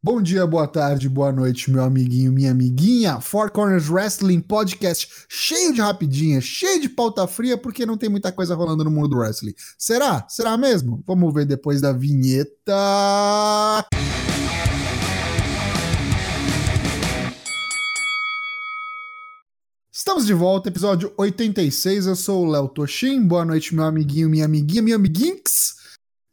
Bom dia, boa tarde, boa noite, meu amiguinho, minha amiguinha. Four Corners Wrestling Podcast cheio de rapidinha, cheio de pauta fria, porque não tem muita coisa rolando no mundo do wrestling. Será? Será mesmo? Vamos ver depois da vinheta. Estamos de volta, episódio 86. Eu sou o Léo Toshin. Boa noite, meu amiguinho, minha amiguinha, minha amiguinx.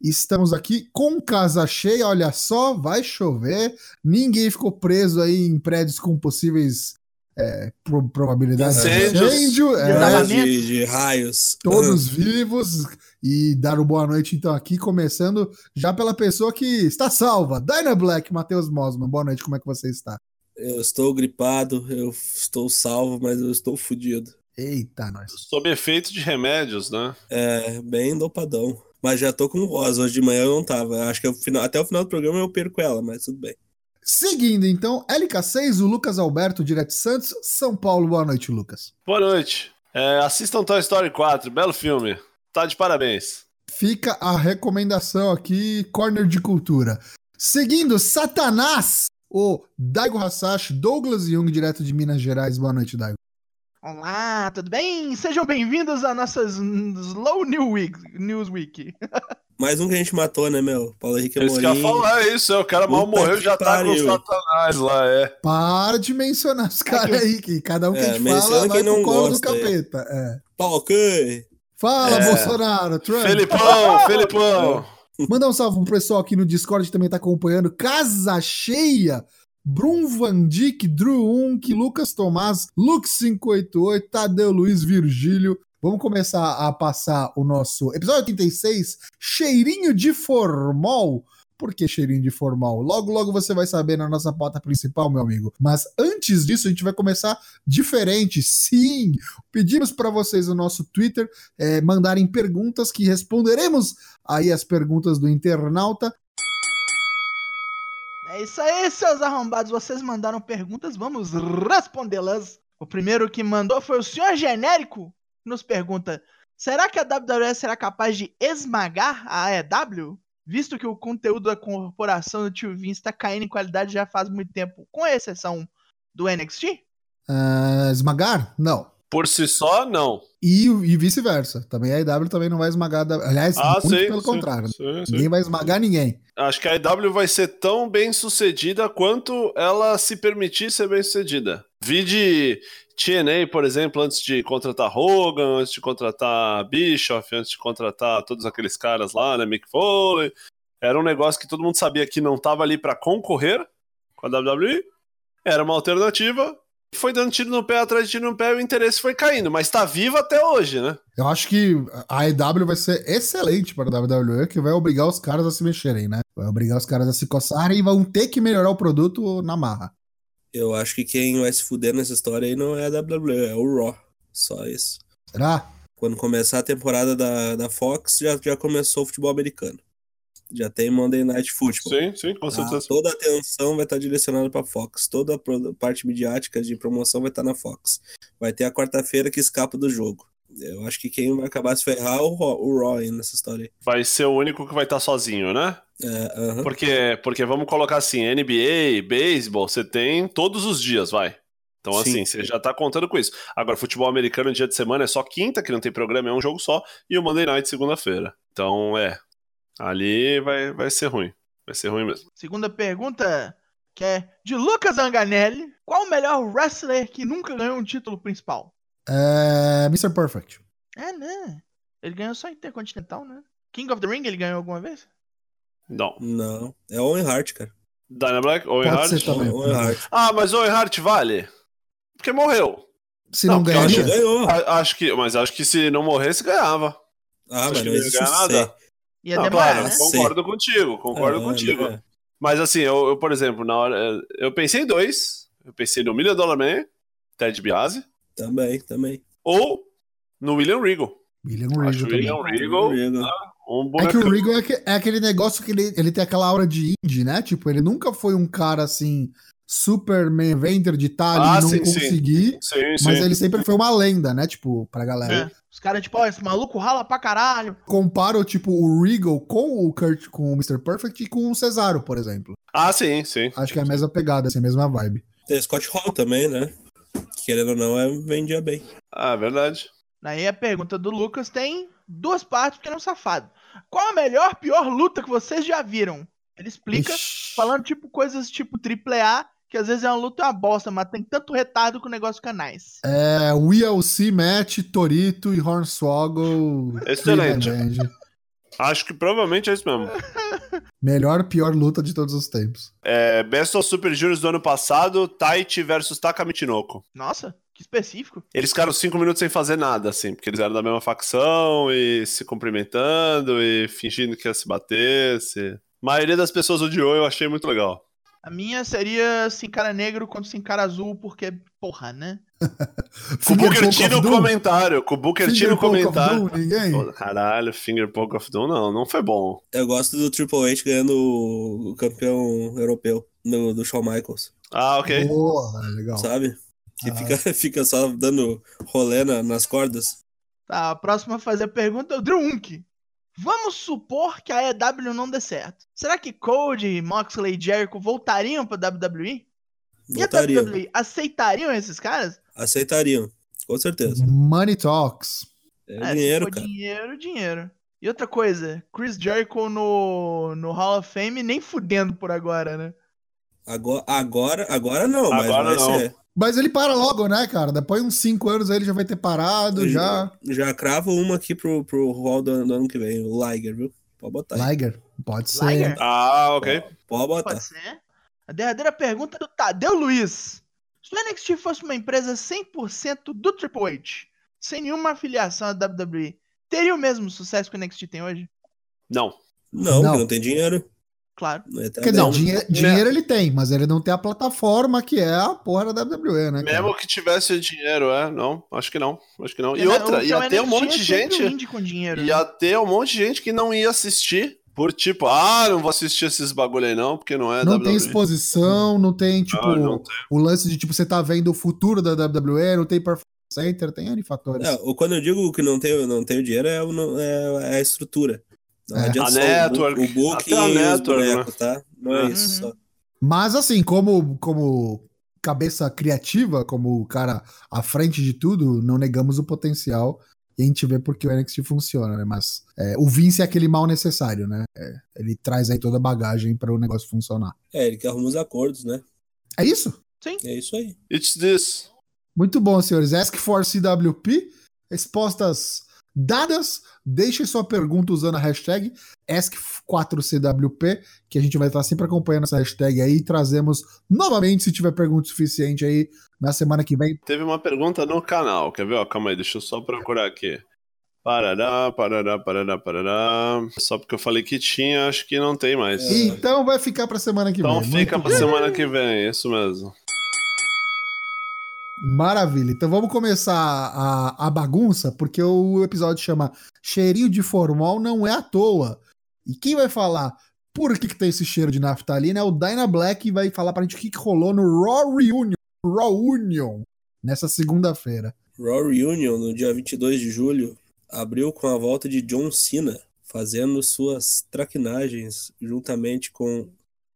Estamos aqui com casa cheia, olha só, vai chover. Ninguém ficou preso aí em prédios com possíveis é, pro, probabilidades de incêndio. É, de, de, raios. Todos vivos. E dar uma boa noite, então, aqui, começando já pela pessoa que está salva. Dyna Black, Matheus Mosman. Boa noite, como é que você está? Eu estou gripado, eu estou salvo, mas eu estou fudido. Eita, nós. Sob efeito de remédios, né? É, bem dopadão. Mas já tô com voz. Hoje de manhã eu não tava. Acho que final, até o final do programa eu perco ela, mas tudo bem. Seguindo, então, LK6, o Lucas Alberto, direto de Santos, São Paulo. Boa noite, Lucas. Boa noite. É, assistam Toy Story 4, belo filme. Tá de parabéns. Fica a recomendação aqui, Corner de Cultura. Seguindo, Satanás, o Daigo Hasashi, Douglas Jung, direto de Minas Gerais. Boa noite, Daigo. Olá, tudo bem? Sejam bem-vindos à nossa Slow New Week, News Week. Mais um que a gente matou, né, meu? Paulo Henrique Amorim. Eles querem falar isso, é, o cara mal morreu já tá com o satanás lá, é. Para de mencionar os caras aí, que cada um que é, a gente fala vai pro colo do capeta. É. Ok. Fala, é. Bolsonaro, Trump. Felipão, Felipão. Mandar um salve pro pessoal aqui no Discord que também tá acompanhando. Casa cheia Brum Van Dijk, Drew Unk, Lucas Tomás, Lux588, Tadeu Luiz Virgílio. Vamos começar a passar o nosso episódio 86, cheirinho de formol. Por que cheirinho de formal? Logo, logo você vai saber na nossa pauta principal, meu amigo. Mas antes disso, a gente vai começar diferente. Sim! Pedimos para vocês no nosso Twitter é, mandarem perguntas que responderemos aí as perguntas do internauta. É isso aí, seus arrombados. Vocês mandaram perguntas, vamos respondê-las. O primeiro que mandou foi o senhor genérico, nos pergunta: será que a WWE será capaz de esmagar a AEW? Visto que o conteúdo da corporação do tio Vince está caindo em qualidade já faz muito tempo, com exceção do NXT? Uh, ah, esmagar? Não. Por si só, não. E, e vice-versa. Também a EW também não vai esmagar. Aliás, ah, muito sim, pelo sim, contrário. Sim, ninguém vai esmagar ninguém. Acho que a EW vai ser tão bem sucedida quanto ela se permitir ser bem sucedida. Vi de TNA, por exemplo, antes de contratar Hogan, antes de contratar Bischoff, antes de contratar todos aqueles caras lá, né? Mick Foley. Era um negócio que todo mundo sabia que não estava ali para concorrer com a WWE. Era uma alternativa foi dando tiro no pé atrás de tiro no pé e o interesse foi caindo, mas tá vivo até hoje, né? Eu acho que a EW vai ser excelente para a WWE, que vai obrigar os caras a se mexerem, né? Vai obrigar os caras a se coçarem e vão ter que melhorar o produto na marra. Eu acho que quem vai se fuder nessa história aí não é a WWE, é o Raw. Só isso. Será? Quando começar a temporada da, da Fox, já, já começou o futebol americano já tem Monday Night Football. Sim, sim, com certeza. Ah, toda a atenção vai estar direcionada para Fox. Toda a parte midiática de promoção vai estar na Fox. Vai ter a quarta-feira que escapa do jogo. Eu acho que quem vai acabar se ferrar é o, o Roy nessa história. Vai ser o único que vai estar sozinho, né? É, uh -huh. porque, porque vamos colocar assim, NBA, beisebol, você tem todos os dias, vai. Então, Sim. assim, você já tá contando com isso. Agora, futebol americano, dia de semana, é só quinta, que não tem programa, é um jogo só, e o Monday Night, segunda-feira. Então, é, Ali vai, vai ser ruim. Vai ser ruim mesmo. Segunda pergunta, que é de Lucas Anganelli. Qual o melhor wrestler que nunca ganhou um título principal? É. Mr. Perfect. É, né? Ele ganhou só Intercontinental, né? King of the Ring ele ganhou alguma vez? Não. Não. É Owen Hart, cara. Dana Black? Owen Hart? Também. Owen Hart. Ah, mas Owen Hart vale? Porque morreu. Se não, não ganharia? Ganhou. Acho que, mas acho que se não morresse, ganhava. Ah, acho mas não existe nada. Ia não, demorar, claro, né? Concordo contigo, concordo é, contigo. É. Mas assim, eu, eu, por exemplo, na hora. Eu pensei em dois. Eu pensei no Million Dollar Man, Ted Biase. Também, também. Ou no William Regal. William Regal. Acho também. William Regal. Né? Um é que o Regal é, que, é, aquele negócio que ele, ele tem aquela aura de indie, né? Tipo, ele nunca foi um cara assim super main eventer de estar ali Ah, e não sim, conseguir. Sim, sim. Mas ele sempre foi uma lenda, né? Tipo, pra galera. É. Os caras, tipo, ó, esse maluco rala pra caralho. Comparo, tipo, o Regal com o Kurt, com o Mr. Perfect e com o Cesaro, por exemplo. Ah, sim, sim. Acho que é a mesma pegada, assim, a mesma vibe. Tem Scott Hall também, né? Que, Querendo ou não, é, vendia bem. Ah, é verdade. Aí a pergunta do Lucas tem duas partes, porque ele é um safado. Qual a melhor, pior luta que vocês já viram? Ele explica, Ixi. falando tipo coisas tipo AAA, que às vezes é uma luta uma bosta, mas tem tanto retardo que o negócio fica nice. É, WLC Match, Torito e Hornswoggle. Excelente. Acho que provavelmente é isso mesmo. Melhor, pior luta de todos os tempos. É, Best of Super Juniors do ano passado, Taichi versus Taka Michinoku. Nossa, que específico. Eles ficaram cinco minutos sem fazer nada, assim, porque eles eram da mesma facção e se cumprimentando e fingindo que ia se bater. Se... A maioria das pessoas odiou, eu achei muito legal. A minha seria Sem Cara Negro contra Sem Cara Azul, porque, porra, né? Com o Booker T Poke no of Doom? comentário, com o Booker T Finger no Poke of comentário. Doom, ninguém? Pô, Caralho, Finger Poke of Doom não, não foi bom. Eu gosto do Triple H ganhando o o campeão europeu do, do Shawn Michaels, Ah, ok. Boa, legal. sabe? Que Ah. fica, fica só dando rolê na- nas cordas. Tá, a próxima a fazer a pergunta é o Drew Unk. Vamos supor que a EW não dê certo. Será que Cody, Moxley e Jericho voltariam pra WWE? E a Voltariam. WWE aceitariam esses caras? Aceitariam, com certeza. Money Talks. É, É, dinheiro, cara. dinheiro, dinheiro. E outra coisa, Chris Jericho no, no Hall of Fame nem fudendo por agora, né? Agora, agora, agora não, mas Agora vai não. ser. Mas ele para logo, né, cara? Depois de uns 5 anos aí ele já vai ter parado, já. Já cravo uma aqui pro, pro hall do, do ano que vem, o Liger, viu? Pode botar aí. Liger, pode ser. Liger? Ah, ok. Pode botar. Pode ser. A derradeira pergunta é do Tadeu Luiz. Se o NXT fosse uma empresa 100% do Triple H, sem nenhuma afiliação à WWE, teria o mesmo sucesso que o NXT tem hoje? Não. Não, Não. porque não tem dinheiro. Claro. Não é Quer dizer, não. dinhe- dinheiro ele tem, mas ele não tem a plataforma que é a porra da WWE, né? cara? Mesmo que tivesse dinheiro, é? Não, acho que não. Acho que não. E O outra, ia ter um monte de é gente. com dinheiro. né? Ia ter um monte de gente que não ia assistir. Por tipo, ah, não vou assistir esses bagulho aí não, porque não é Não WWE. tem exposição, não tem, tipo, Ah, não tem. o lance de, tipo, você tá vendo o futuro da WWE, não tem Performance Center, tem N fatores. É, quando eu digo que não tenho, não tenho dinheiro, é, o- não- é, é a estrutura. Não É. adianta A network, o booking até a network, né? bonecos, tá? Não é Uhum. isso só. Mas, assim, como, como cabeça criativa, como o cara à frente de tudo, não negamos o potencial e a gente vê porque o NXT funciona, né? Mas é, o Vince é aquele mal necessário, né? É, ele traz aí toda a bagagem para o negócio funcionar. É, ele que arruma os acordos, né? É isso? É isso aí. It's this. Muito bom, senhores. Ask for CWP. Respostas dadas. Deixem sua pergunta usando a hashtag Ask4CWP, que a gente vai estar sempre acompanhando essa hashtag aí e trazemos novamente, se tiver pergunta suficiente aí, na semana que vem. Teve uma pergunta no canal, quer ver? Ó, calma aí, deixa eu só procurar aqui. Parará, parará, parará, parará. Só porque eu falei que tinha, acho que não tem mais. Então vai ficar pra semana que Então vem. fica Muito pra semana que vem, isso mesmo. Maravilha. Então vamos começar a, a bagunça, porque o episódio chama Cheirinho de Formal não é à toa. E quem vai falar por que, que tem esse cheiro de naftalina é o Dyna Black e vai falar pra gente o que, que rolou no Raw Reunion, Raw Union nessa segunda-feira. Raw Reunion, no dia 22 de julho, abriu com a volta de John Cena, fazendo suas traquinagens juntamente com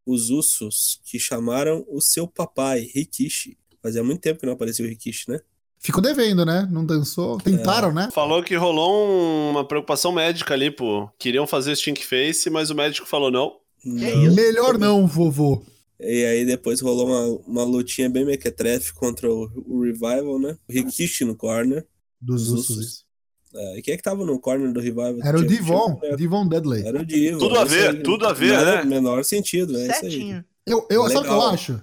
os Usos, que chamaram o seu papai, Rikishi. Fazia muito tempo que não aparecia o Rikishi, né? Ficou devendo, né? Não dançou. Tentaram, né? Falou que rolou um- uma preocupação médica ali, pô. Queriam fazer Stink Face, mas o médico falou não. Não. isso? Melhor não, vovô. E aí depois rolou uma, uma lutinha bem mequetrefe contra o, o Revival, né? O Rikishi no corner. Dos Os Usos. É, e quem é que tava no corner do Revival? Era o Divon, tinha- Divon Dudley. Era o Divon. Tudo a é ver, aí. tudo a ver, né? Menor sentido, é isso aí. Certinho. Eu, eu, sabe o que eu acho?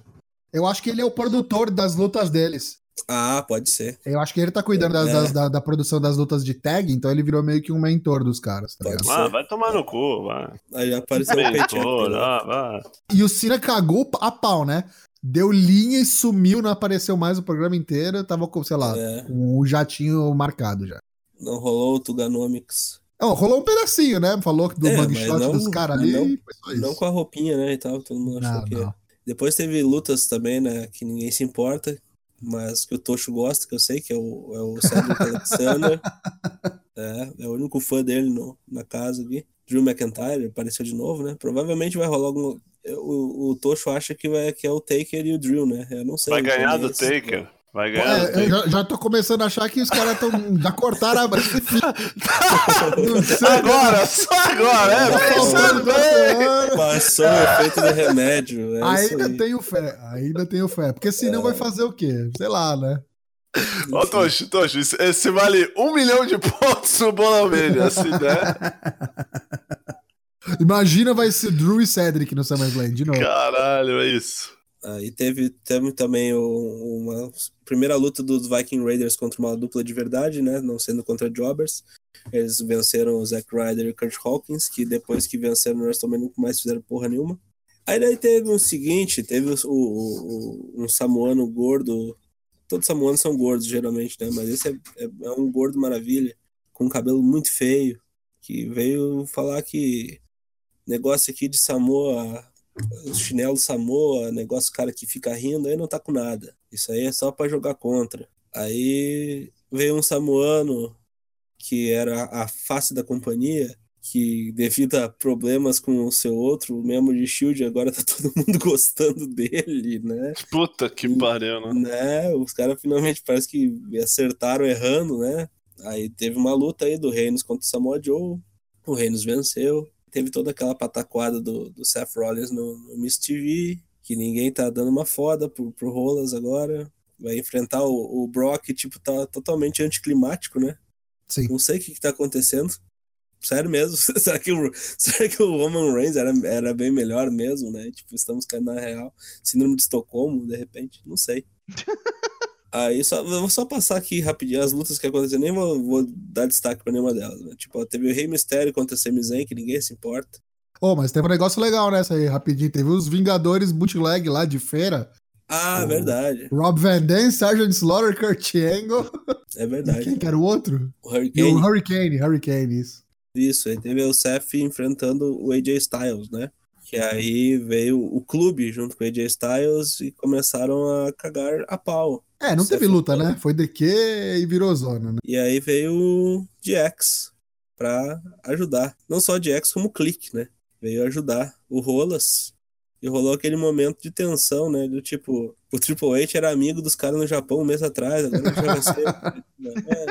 Eu acho que ele é o produtor das lutas deles. Ah, pode ser. Eu acho que ele tá cuidando das- É. das- da, da produção das lutas de tag, então ele virou meio que um mentor dos caras, tá? Ah, vai tomar no cu, vai. Aí apareceu o. Mentor, né? ah, vai. E o Cena cagou a pau, né? Deu linha e sumiu, não apareceu mais o programa inteiro, tava com, sei lá, É, com o jatinho marcado já. não rolou o Tuganomics. Não, rolou um pedacinho, né? Falou do É, mugshot dos caras ali. não- foi só isso. Não com a roupinha, né? E tal. Todo mundo achou Não, que não. Depois teve lutas também, né? Que ninguém se importa, mas que o Tocho gosta, que eu sei, que é o, é o Cedric Alexander. É, é o único fã dele no, na casa aqui. Drew McIntyre apareceu de novo, né? Provavelmente vai rolar algum. O, o Tocho acha que, vai, que é o Taker e o Drew, né? Eu não sei. Vai ganhar do conheço. Taker. Vai ganhar É, eu já, já tô começando a achar que os caras tão, já cortaram a sei. Agora, só agora, é, Tá pensando. Passou o efeito do remédio. É isso Ainda aí. tenho fé, ainda tenho fé. Porque senão vai fazer o quê? Sei lá, né? Ô, Tocho, Tocho, esse- vale um milhão de pontos no Bola Mania, assim, né? Imagina vai ser Drew e Cedric no SummerSlam de novo. Caralho, é isso. Aí teve, teve também uma primeira luta dos Viking Raiders contra uma dupla de verdade, né? Não sendo contra Jobbers. Eles venceram o Zack Ryder e o Kurt Hawkins, que depois que venceram o WrestleMania nunca mais fizeram porra nenhuma. Aí daí teve o seguinte, teve o, o- o- um samoano gordo. Todos os samoanos são gordos, geralmente, né? Mas esse é, é- é um gordo maravilha, com um cabelo muito feio, que veio falar que negócio aqui de Samoa chinelo Samoa, negócio cara que fica rindo, aí não tá com nada. Isso aí é só pra jogar contra. Aí veio um samoano que era a face da companhia, que devido a problemas com o seu outro membro de Shield, agora tá todo mundo gostando dele, né? Puta que pariu, né? né? Os caras finalmente parece que acertaram errando, né? Aí teve uma luta aí do Reinos contra o Samoa Joe. O Reinos venceu. Teve toda aquela pataquada do, do Seth Rollins no, no Miss TV, que ninguém tá dando uma foda pro, pro Rolas agora. Vai enfrentar o, o Brock, tipo, tá totalmente anticlimático, né? Sim. Não sei o que, que tá acontecendo. Sério mesmo. será, que o, será que o Roman Reigns era, era bem melhor mesmo, né? Tipo, estamos caindo na real. Síndrome de Estocolmo, de repente. Não sei. Aí só, eu vou só passar aqui rapidinho as lutas que aconteceram, nem vou, vou dar destaque pra nenhuma delas. Né? Tipo, teve o Rei Mistério contra o Sami Zayn, que ninguém se importa. Ô, mas teve um negócio legal nessa aí, rapidinho. Teve os Vingadores bootleg lá de feira. Ah, Oh. verdade. Rob Van Dam, Sergeant Slaughter, Kurt Angle. É E verdade. quem que era o outro? O E Hurricane. o Hurricane, Hurricane, isso. Isso, aí teve o Seth enfrentando o AJ Styles, né? Que aí veio o clube junto com o AJ Styles e começaram a cagar a pau. É, não Seth teve luta, né? Foi DQ e virou zona, né? E aí veio o DX pra ajudar. Não só o DX, como o Clique, né? Veio ajudar o Rolas. E rolou aquele momento de tensão, né? Do tipo, o Triple H era amigo dos caras no Japão um mês atrás, agora já vai ser. É,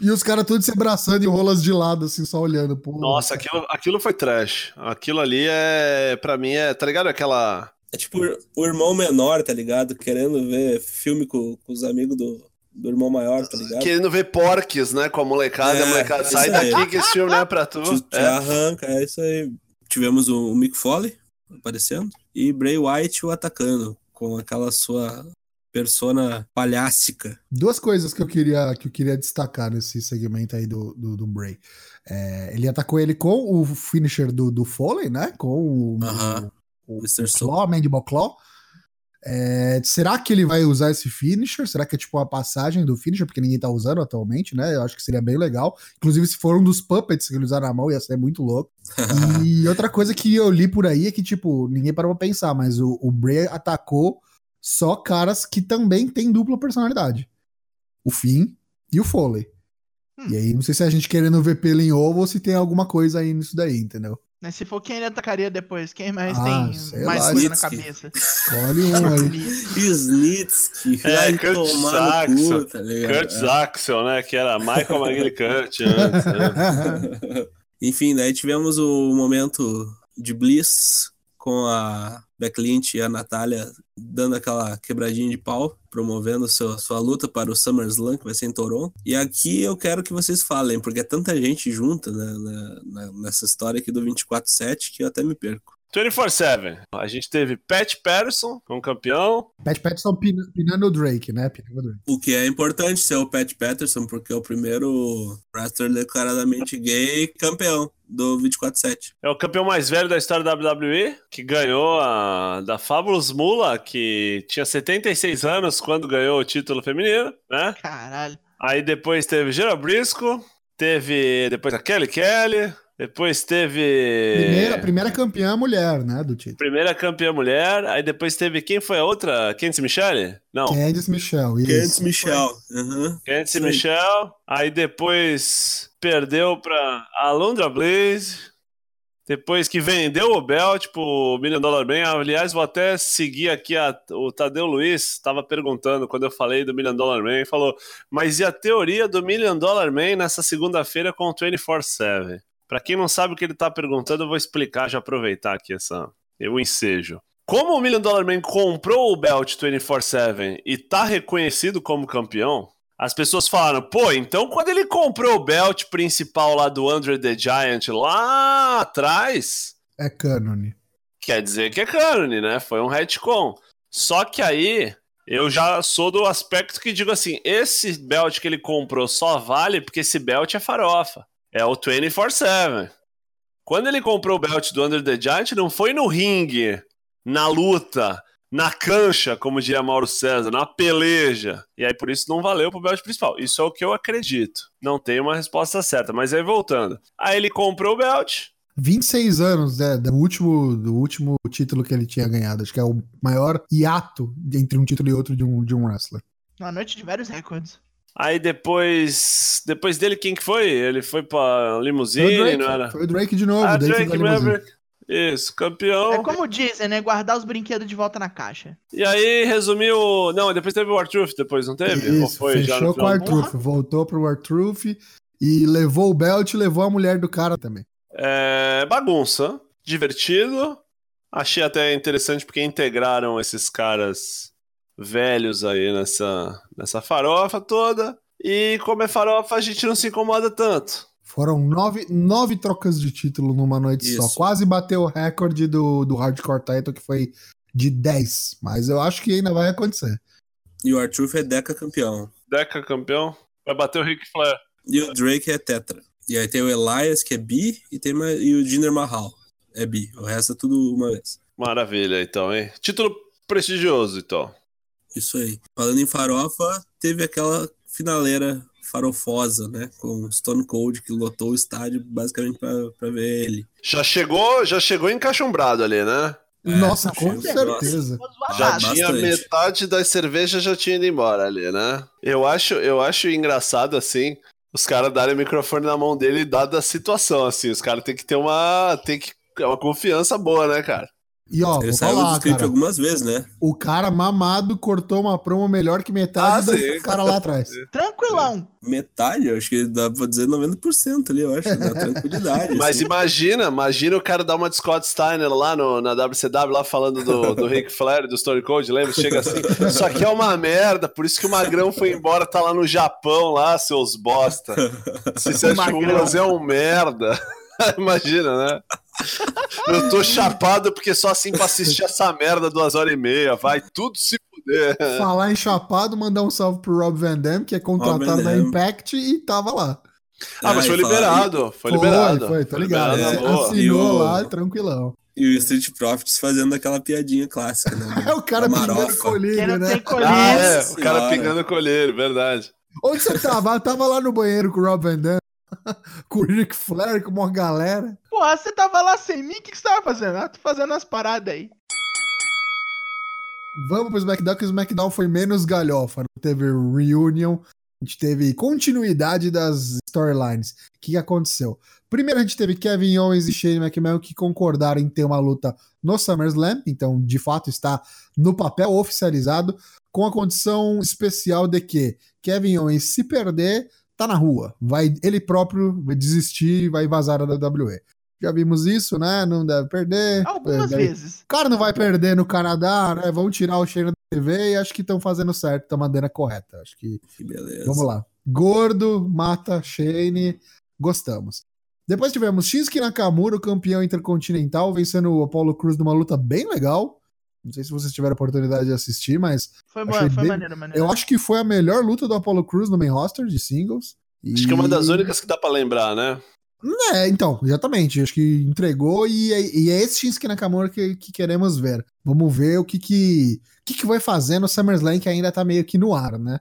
E os caras todos se abraçando e rolas de lado, assim, só olhando. Pô, Nossa, aquilo, aquilo foi trash. Aquilo ali é, pra mim, é, tá ligado? Aquela. É tipo o irmão menor, tá ligado? Querendo ver filme com, com os amigos do, do irmão maior, tá ligado? Querendo ver porques, né? Com a molecada. É, a molecada sai aí. daqui que esse filme não é pra tu. Te, te É. arranca, é isso aí. Tivemos o, o Mick Foley aparecendo e Bray White o atacando com aquela sua persona palhácica. Duas coisas que eu queria, que eu queria destacar nesse segmento aí do, do, do Bray. É, ele atacou ele com o finisher do, do Foley, né? Com o, Aham. o, o, Mr. Claw, Mandible Claw. É, será que ele vai usar esse finisher? Será que é tipo uma passagem do finisher, porque ninguém tá usando atualmente, né? Eu acho que seria bem legal. Inclusive, se for um dos puppets que ele usar na mão, ia ser muito louco. E outra coisa que eu li por aí é que, tipo, ninguém parou pra pensar, mas o, o Bray atacou só caras que também têm dupla personalidade. O Finn e o Foley. Hum. E aí, não sei se é a gente querendo ver pelo em ovo ou se tem alguma coisa aí nisso daí, entendeu? Mas se for quem ele atacaria depois, quem mais Ah, tem mais lá, coisa na cabeça? Escolhe um aí. Snitsky, É, Kurt Saxon, tá? Kurt Axel, né? Que era Michael McGillicuddy antes, né? Enfim, daí tivemos o momento de Bliss com a Beck Lynch e a Natália dando aquela quebradinha de pau, promovendo sua luta para o SummerSlam, que vai ser em Toronto. E aqui eu quero que vocês falem, porque é tanta gente junta né, na- na- nessa história aqui do 24-7 que eu até me perco. 24-7. A gente teve Pat Patterson como campeão. Pat Patterson pina- pinando o Drake, né? Pinando o Drake. O que é importante ser o Pat Patterson, porque é o primeiro wrestler declaradamente gay campeão do 24-7. É o campeão mais velho da história da WWE, que ganhou a, da Fabulous Mula, que tinha 76 anos quando ganhou o título feminino, né? Caralho. Aí depois teve Gerald Brisco, teve depois a Kelly Kelly, Depois teve. Primeira, primeira campeã mulher, né, do título. Primeira campeã mulher. Aí depois teve. Quem foi a outra? Candice Michelle? Não. Candice Michelle, isso. Candice Michel. Aham. Candice Sim. Michelle. Aí depois perdeu pra Alondra Blaze. Depois que vendeu o belt pro Million Dollar Man. Aliás, vou até seguir aqui a- o Tadeu Luiz. Estava perguntando quando eu falei do Million Dollar Man. Falou, mas e a teoria do Million Dollar Man nessa segunda-feira com o 24-7? Pra quem não sabe o que ele tá perguntando, eu vou explicar, já aproveitar aqui essa, o ensejo. Como o Million Dollar Man comprou o belt 24-7 e tá reconhecido como campeão, as pessoas falaram, pô, então quando ele comprou o belt principal lá do Andre the Giant lá atrás, É cânone. quer dizer que é cânone, né? Foi um retcon. Só que aí eu já sou do aspecto que digo assim, esse belt que ele comprou só vale porque esse belt é farofa. É o 24/7. Quando ele comprou o belt do Under the Giant, não foi no ringue, na luta, na cancha, como diria Mauro César, na peleja. E aí por isso não valeu pro belt principal. Isso é o que eu acredito. Não tenho uma resposta certa, mas aí voltando. Aí ele comprou o belt, 26 anos né, do, último, do último título que ele tinha ganhado. Acho que é o maior hiato entre um título e outro de um, de um wrestler. Uma noite de vários recordes. Aí depois. Depois dele, quem que foi? Ele foi pra Foi limusine, Drake, não era? foi o Drake de novo. Ah, Drake. Maverick. Isso, campeão. É como dizem, né? Guardar os brinquedos de volta na caixa. E aí resumiu. Não, depois teve o Artruth, depois não teve? Ou Isso, foi fechou com o final? Artruth, voltou pro Artruth e levou o belt e levou a mulher do cara também. É, bagunça, divertido. Achei até interessante porque integraram esses caras velhos aí nessa, nessa farofa toda. E como é farofa, a gente não se incomoda tanto. Foram nove, nove trocas de título numa noite só. Isso. Quase bateu o recorde do, do Hardcore Title, que foi de 10. Mas eu acho que ainda vai acontecer. E o Arthur é Deca campeão. Deca campeão, vai bater o Ric Flair. E o Drake é Tetra. E aí tem o Elias, que é bi, e, tem uma- e o Jinder Mahal. É bi. O resto é tudo uma vez. Maravilha, então, hein? Título prestigioso, então. Isso aí. Falando em farofa, teve aquela finaleira farofosa, né? Com Stone Cold, que lotou o estádio basicamente pra, pra ver ele. Já chegou, já chegou encachumbrado ali, né? Nossa, achei com certeza. Já bastante. tinha metade das cervejas já tinha ido embora ali, né? Eu acho, eu acho engraçado assim, os caras darem o microfone na mão dele dada a situação assim, os caras têm que ter uma tem que é uma confiança boa, né, cara? E ó, Ele saiu do falar, script cara. algumas vezes, né? O cara mamado cortou uma promo melhor que metade Ah, do sim. cara lá atrás. Tranquilão. Metade, eu acho que dá pra dizer 90% ali, eu acho, na tranquilidade. Mas assim. imagina, imagina o cara dar uma de Scott Steiner lá no, na WCW, lá falando do, do Ric Flair, do Stone Cold, lembra? Chega assim, isso aqui é uma merda, por isso que o Magrão foi embora, tá lá no Japão, lá, seus bosta. Se você acha que o. Ulas é um merda. Imagina, né? Eu tô chapado porque só assim pra assistir essa merda duas horas e meia. Vai tudo se fuder. Falar em chapado, mandar um salve pro Rob Van Dam, que é contratado Dam. Impact e tava lá. Ah, mas Ah, foi liberado. Foi liberado. Foi, tô ligado. É, na Assinou o- lá, tranquilão. E o Street Profits fazendo aquela piadinha clássica, né? É o cara pingando colírio, não né? Ah, é, o cara pingando colheiro, verdade. Onde você tava? Eu tava lá no banheiro com o Rob Van Dam, com o Ric Flair, com uma galera. Porra, você tava lá sem mim? O que, você tava fazendo? Ah, tô fazendo as paradas aí. Vamos pro SmackDown, que o SmackDown foi menos galhofa. Teve reunion, a gente teve continuidade das storylines. O que, que aconteceu? Primeiro a gente teve Kevin Owens e Shane McMahon que concordaram em ter uma luta no SummerSlam, então de fato está no papel oficializado, com a condição especial de que Kevin Owens, se perder, tá na rua. Vai, ele próprio vai desistir e vai vazar da WWE. Já vimos isso, né? Não deve perder. Algumas Daí- vezes. o cara não vai perder no Canadá, né? Vão tirar o Shane da TV e acho que estão fazendo certo, estão maneira correta. Acho que. Que beleza. Vamos lá. Gordo, mata Shane, gostamos. Depois tivemos Shinsuke Nakamura, o campeão intercontinental, vencendo o Apollo Cruz numa luta bem legal. Não sei se vocês tiveram a oportunidade de assistir, mas Foi, bom, foi bem- maneiro, maneiro. eu acho que foi a melhor luta do Apollo Cruz no main roster de singles. Acho que é uma das E- únicas que dá pra lembrar, né? É, então, exatamente. Acho que entregou e é, e é esse Shinsuke Nakamura que, que queremos ver. Vamos ver o que que, que que vai fazer no SummerSlam que ainda tá meio que no ar, né?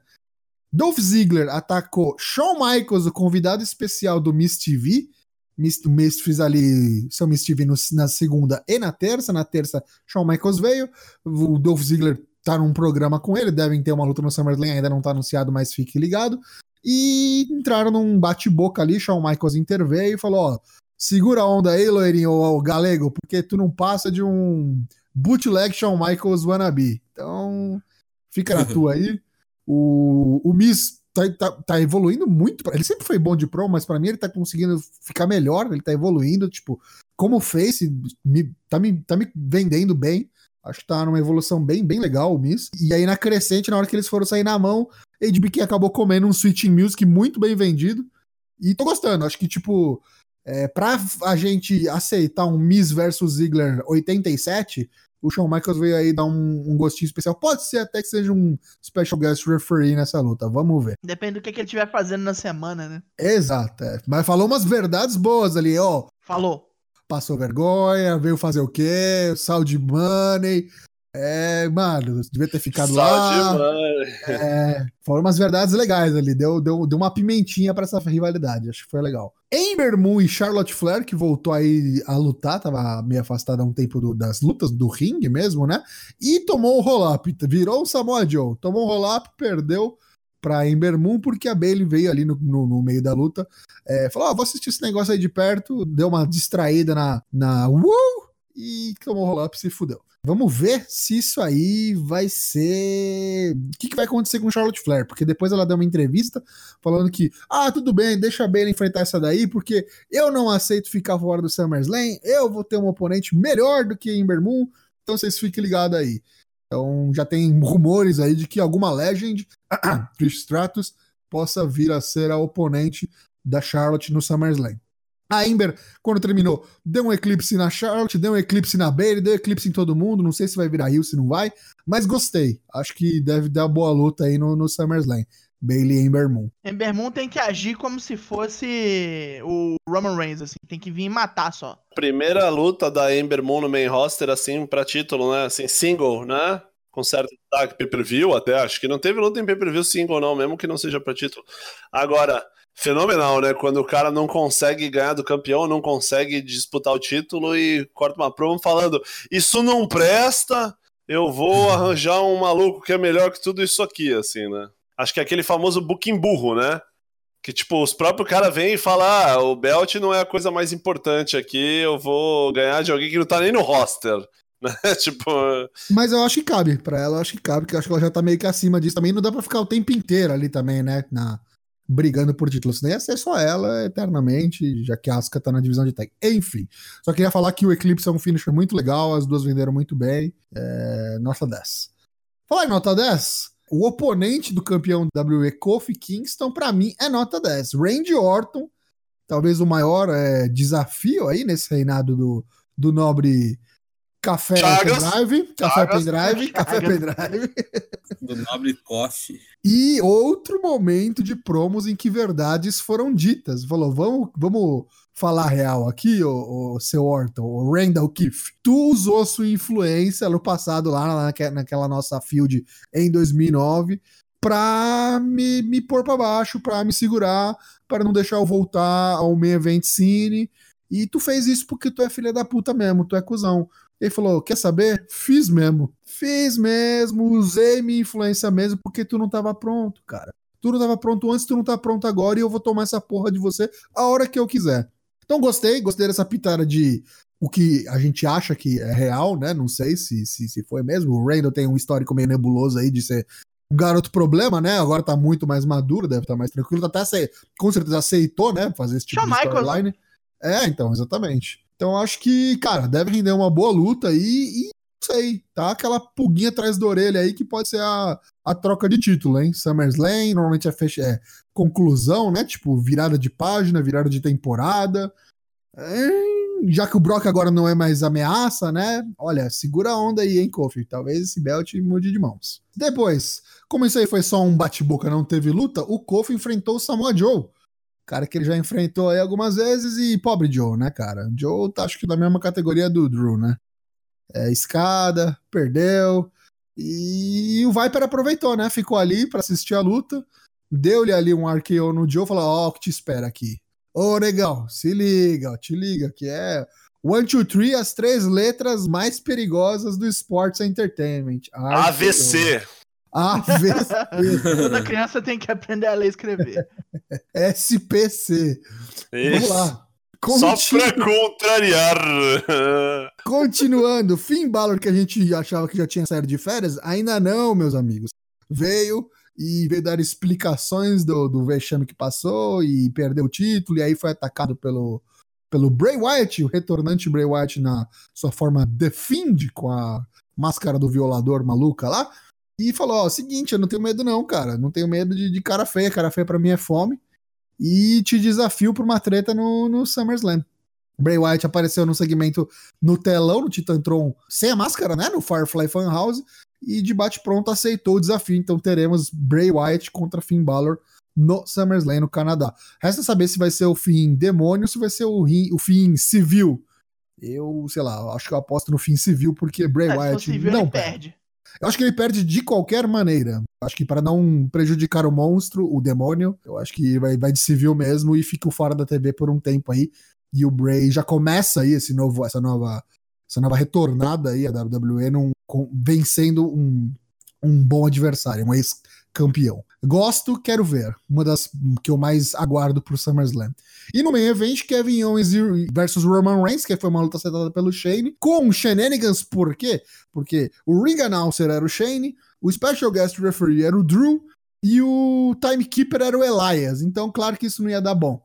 Dolph Ziggler atacou Shawn Michaels, o convidado especial do Miss TV, O Miz fez ali seu Steve no, na segunda e na terça. Na terça, Shawn Michaels veio. O Dolph Ziggler tá num programa com ele. Devem ter uma luta no SummerSlam, ainda não tá anunciado, mas fique ligado. E entraram num bate-boca ali. Shawn Michaels interveio e falou: Ó, segura a onda aí, loirinho ou galego, porque tu não passa de um bootleg Shawn Michaels wannabe. Então, fica na tua aí. O, o Miz tá, tá, tá, evoluindo muito. Ele sempre foi bom de pro, mas para mim ele tá conseguindo ficar melhor, ele tá evoluindo, tipo, como face, me, tá, me, tá me vendendo bem. Acho que tá numa evolução bem, bem legal o Miss. E aí na crescente, na hora que eles foram sair na mão, HBK acabou comendo um Switching Music muito bem vendido. E tô gostando, acho que, tipo, é, pra a gente aceitar um Miss versus Ziggler 87, o Shawn Michaels veio aí dar um, um, gostinho especial. Pode ser até que seja um special guest referee nessa luta. Vamos ver. Depende do que, que ele estiver fazendo na semana, né? Exato. É. Mas falou umas verdades boas ali, ó. Falou. Passou vergonha, veio fazer o quê? Saudi money. É, mano, devia ter ficado lá. É, foram umas verdades legais ali. Deu, deu, deu uma pimentinha para essa rivalidade. Acho que foi legal. Ember Moon e Charlotte Flair, que voltou aí a lutar, tava meio afastada há um tempo do, das lutas, do ringue mesmo, né? E tomou um roll-up. Virou o Samoa Joe. Tomou um roll-up, perdeu pra Ember Moon, porque a Bailey veio ali no, no, no meio da luta. É, falou: ah, vou assistir esse negócio aí de perto. Deu uma distraída na. na uh! E tomou roll-up e se fudeu. Vamos ver se isso aí vai ser. O que, que vai acontecer com Charlotte Flair? Porque depois ela deu uma entrevista falando que, ah, tudo bem, deixa a Bailey enfrentar essa daí, porque eu não aceito ficar fora do SummerSlam, eu vou ter um oponente melhor do que Ember Moon, então vocês fiquem ligados aí. Então já tem rumores aí de que alguma Legend, Trish Stratus, possa vir a ser a oponente da Charlotte no SummerSlam. A Ember, quando terminou, deu um eclipse na Charlotte, deu um eclipse na Bailey, deu eclipse em todo mundo. Não sei se vai virar Rio, se não vai, mas gostei. Acho que deve dar boa luta aí no, no SummerSlam. Bailey e Ember Moon. Ember Moon tem que agir como se fosse o Roman Reigns, assim. Tem que vir e matar só. Primeira luta da Ember Moon no main roster, assim, pra título, né? Assim, single, né? Com certo destaque pay-per-view até. Acho que não teve luta em pay-per-view single, não, mesmo que não seja pra título. Agora, fenomenal, né? Quando o cara não consegue ganhar do campeão, não consegue disputar o título e corta uma promo falando: Isso não presta, eu vou arranjar um maluco que é melhor que tudo isso aqui, assim, né? Acho que é aquele famoso booking burro, né? Que, tipo, os próprios caras vêm e falam: ah, o belt não é a coisa mais importante aqui, eu vou ganhar de alguém que não tá nem no roster. Né? tipo. Mas eu acho que cabe, pra ela, eu acho que cabe, porque eu acho que ela já tá meio que acima disso também. Não dá pra ficar o tempo inteiro ali também, né? Na, brigando por título. Senão ia ser só ela eternamente, já que a Asuka tá na divisão de tag. Enfim, só queria falar que o Eclipse é um finisher muito legal, as duas venderam muito bem. É, nota 10. Falar em nota 10, o oponente do campeão WWE, Kofi Kingston, para mim é nota 10. Randy Orton, talvez o maior é, desafio aí nesse reinado do, do nobre Café Chagas. Pendrive, Café Chagas. Pendrive, Café Pendrive. Do Nobre Coffee. E outro momento de promos em que verdades foram ditas. Falou, vamos, vamos falar real aqui, o, o seu Orton, o Randall Keefe. Tu usou sua influência no passado, lá naque- naquela nossa field em 2009, pra me, me pôr pra baixo, pra me segurar, para não deixar eu voltar ao main event scene. E tu fez isso porque tu é filha da puta mesmo, tu é cuzão. Ele falou: Quer saber? Fiz mesmo. Fiz mesmo, usei minha influência mesmo, porque tu não tava pronto, cara. Tu não tava pronto antes, tu não tá pronto agora, e eu vou tomar essa porra de você a hora que eu quiser. Então gostei, gostei dessa pitada de o que a gente acha que é real, né? Não sei se, se, se foi mesmo. O Randall tem um histórico meio nebuloso aí de ser um garoto problema, né? Agora tá muito mais maduro, deve estar mais tranquilo. Até ace- com certeza aceitou, né? Fazer esse tipo de Michaels, storyline. É, então, exatamente. Então acho que, cara, deve render uma boa luta aí e não sei, tá aquela pulguinha atrás da orelha aí que pode ser a, a troca de título, hein? SummerSlam, normalmente é, fecha, é conclusão, né? Tipo, virada de página, virada de temporada. É, já que o Brock agora não é mais ameaça, né? Olha, segura a onda aí, hein, Kofi? Talvez esse belt mude de mãos. Depois, como isso aí foi só um bate-boca, não teve luta, o Kofi enfrentou o Samoa Joe. Cara que ele já enfrentou aí algumas vezes e pobre Joe, né, cara? Joe tá acho que na mesma categoria do Drew, né? É, escada, perdeu. E o Viper aproveitou, né? Ficou ali pra assistir a luta. Deu-lhe ali um RKO no Joe, falou: Ó, o que te espera aqui. Ô, negão, se liga, te liga, que é One, two, three, as três letras mais perigosas do Sports Entertainment. Ai, AVC. AVC. Toda criança tem que aprender a ler e escrever. SPC. Vamos Isso. lá. Só Continu- pra contrariar. Continuando, Finn Balor, que a gente achava que já tinha saído de férias, ainda não, meus amigos. Veio e veio dar explicações do, do vexame que passou e perdeu o título, e aí foi atacado pelo, pelo Bray Wyatt, o retornante Bray Wyatt na sua forma The Fiend, com a máscara do violador maluca lá, e falou, ó, seguinte, eu não tenho medo não, cara, não tenho medo de, de cara feia, cara feia pra mim é fome, e te desafio pra uma treta no, no SummerSlam. Bray Wyatt apareceu no segmento no telão, no Titantron, sem a máscara, né? No Firefly Funhouse. E de bate-pronto aceitou o desafio. Então teremos Bray Wyatt contra Finn Balor no SummerSlam, no Canadá. Resta saber se vai ser o fim demônio ou se vai ser o, rim- o fim civil. Eu, sei lá, acho que eu aposto no fim civil, porque Bray É, se Wyatt for civil, não ele perde. Eu acho que ele perde de qualquer maneira. Acho que para não prejudicar o monstro, o demônio, eu acho que vai, vai de civil mesmo e fica fora da TV por um tempo aí. E o Bray já começa aí esse novo, essa nova, essa nova retornada aí a WWE num, com- vencendo um, um bom adversário, um ex-campeão. Gosto, quero ver. Uma das que eu mais aguardo pro SummerSlam. E no main event, Kevin Owens versus Roman Reigns, que foi uma luta acertada pelo Shane, com shenanigans, por quê? Porque o ring announcer era o Shane, o special guest referee era o Drew e o timekeeper era o Elias. Então, claro que isso não ia dar bom.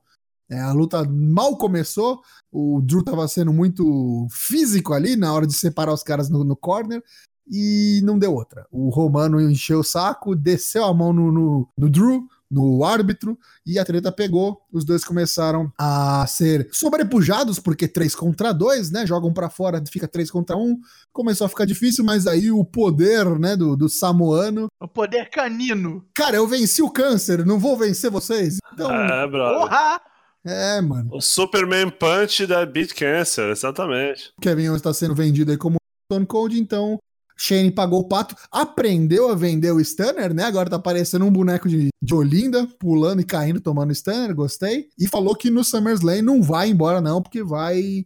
É, a luta mal começou, o Drew tava sendo muito físico ali na hora de separar os caras no, no corner e não deu outra. O Romano encheu o saco, desceu a mão no, no, no Drew, no árbitro, e a treta pegou. Os dois começaram a ser sobrepujados, porque 3 contra 2, né? Jogam pra fora, fica 3 contra 1. Começou a ficar difícil, mas aí o poder, né, do, do Samoano. O poder canino. Cara, eu venci o câncer, não vou vencer vocês. Então, É, brother. Porra! é, mano. O Superman Punch da Beat Cancer, exatamente. Kevin Owens está sendo vendido aí como Stone Cold, então Shane pagou o pato, aprendeu a vender o Stunner, né? Agora tá parecendo um boneco de, de Olinda, pulando e caindo, tomando Stunner, gostei. E falou que no SummerSlam não vai embora não, porque vai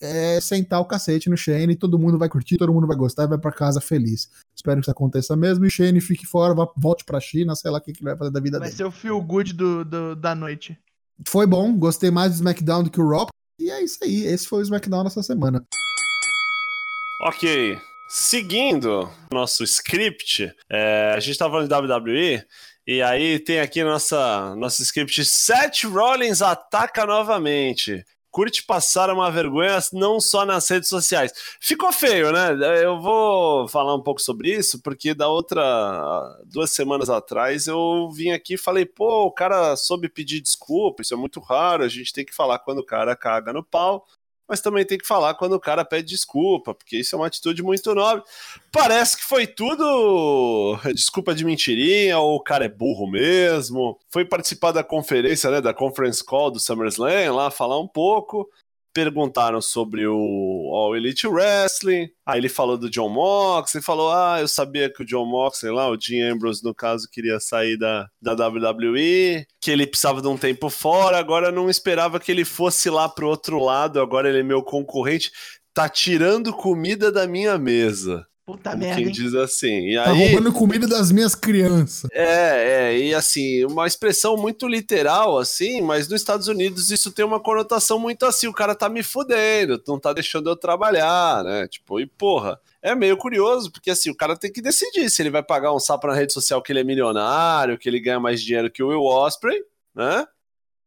é, sentar o cacete no Shane, todo mundo vai curtir, todo mundo vai gostar e vai pra casa feliz. Espero que isso aconteça mesmo e Shane fique fora, vá, volte pra China, sei lá o que, que ele vai fazer da vida Vai dele. ser o feel good do, do- da noite. Foi bom, gostei mais do SmackDown do que o Raw. E é isso aí, esse foi o SmackDown dessa semana. Ok. Seguindo nosso script, é, a gente tá falando de WWE, e aí tem aqui nossa, nosso script: Seth Rollins ataca novamente. Curte passar uma vergonha não só nas redes sociais. Ficou feio, né? Eu vou falar um pouco sobre isso, porque da outra. duas semanas atrás eu vim aqui e falei: pô, o cara soube pedir desculpa, isso é muito raro, a gente tem que falar quando o cara caga no pau mas também tem que falar quando o cara pede desculpa, porque isso é uma atitude muito nobre. Parece que foi tudo desculpa de mentirinha, ou o cara é burro mesmo. Foi participar da conferência, né, da conference call do SummerSlam, lá falar um pouco. Perguntaram sobre o All Elite Wrestling. Aí ele falou do John Moxley, falou: Ah, eu sabia que o John Moxley lá, o Dean Ambrose, no caso, queria sair da, da WWE, que ele precisava de um tempo fora, agora não esperava que ele fosse lá pro outro lado, agora ele é meu concorrente. Tá tirando comida da minha mesa. Puta Como merda, quem hein? diz assim. E Tá aí, roubando comida das minhas crianças. é, é, e assim, uma expressão muito literal, assim, mas nos Estados Unidos isso tem uma conotação muito assim, o cara tá me fudendo, não tá deixando eu trabalhar, né? Tipo, e porra, é meio curioso, porque assim, o cara tem que decidir se ele vai pagar um sapo na rede social que ele é milionário, que ele ganha mais dinheiro que o Will Osprey, né?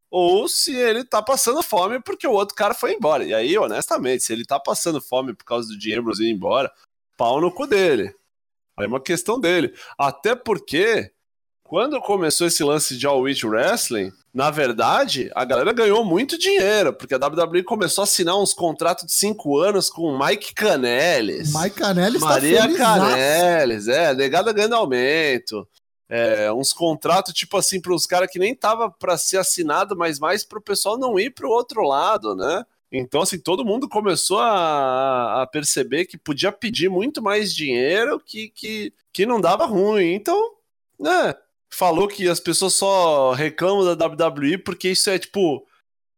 Ou se ele tá passando fome porque o outro cara foi embora. E aí, honestamente, se ele tá passando fome por causa do Ambrose ir embora, pau no cu dele. Aí é uma questão dele. Até porque, quando começou esse lance de All Elite Wrestling, na verdade, a galera ganhou muito dinheiro, porque a WWE começou a assinar uns contratos de cinco anos com Mike Canelis. Mike Canelli está Maria feliz. Canelis, é, negada ganhando aumento. É, uns contratos, tipo assim, para os caras que nem tava para ser assinado, mas mais para o pessoal não ir para o outro lado, né? Então, assim, todo mundo começou a, a perceber que podia pedir muito mais dinheiro que, que, que não dava ruim. Então, né? Falou que as pessoas só reclamam da WWE porque isso é, tipo,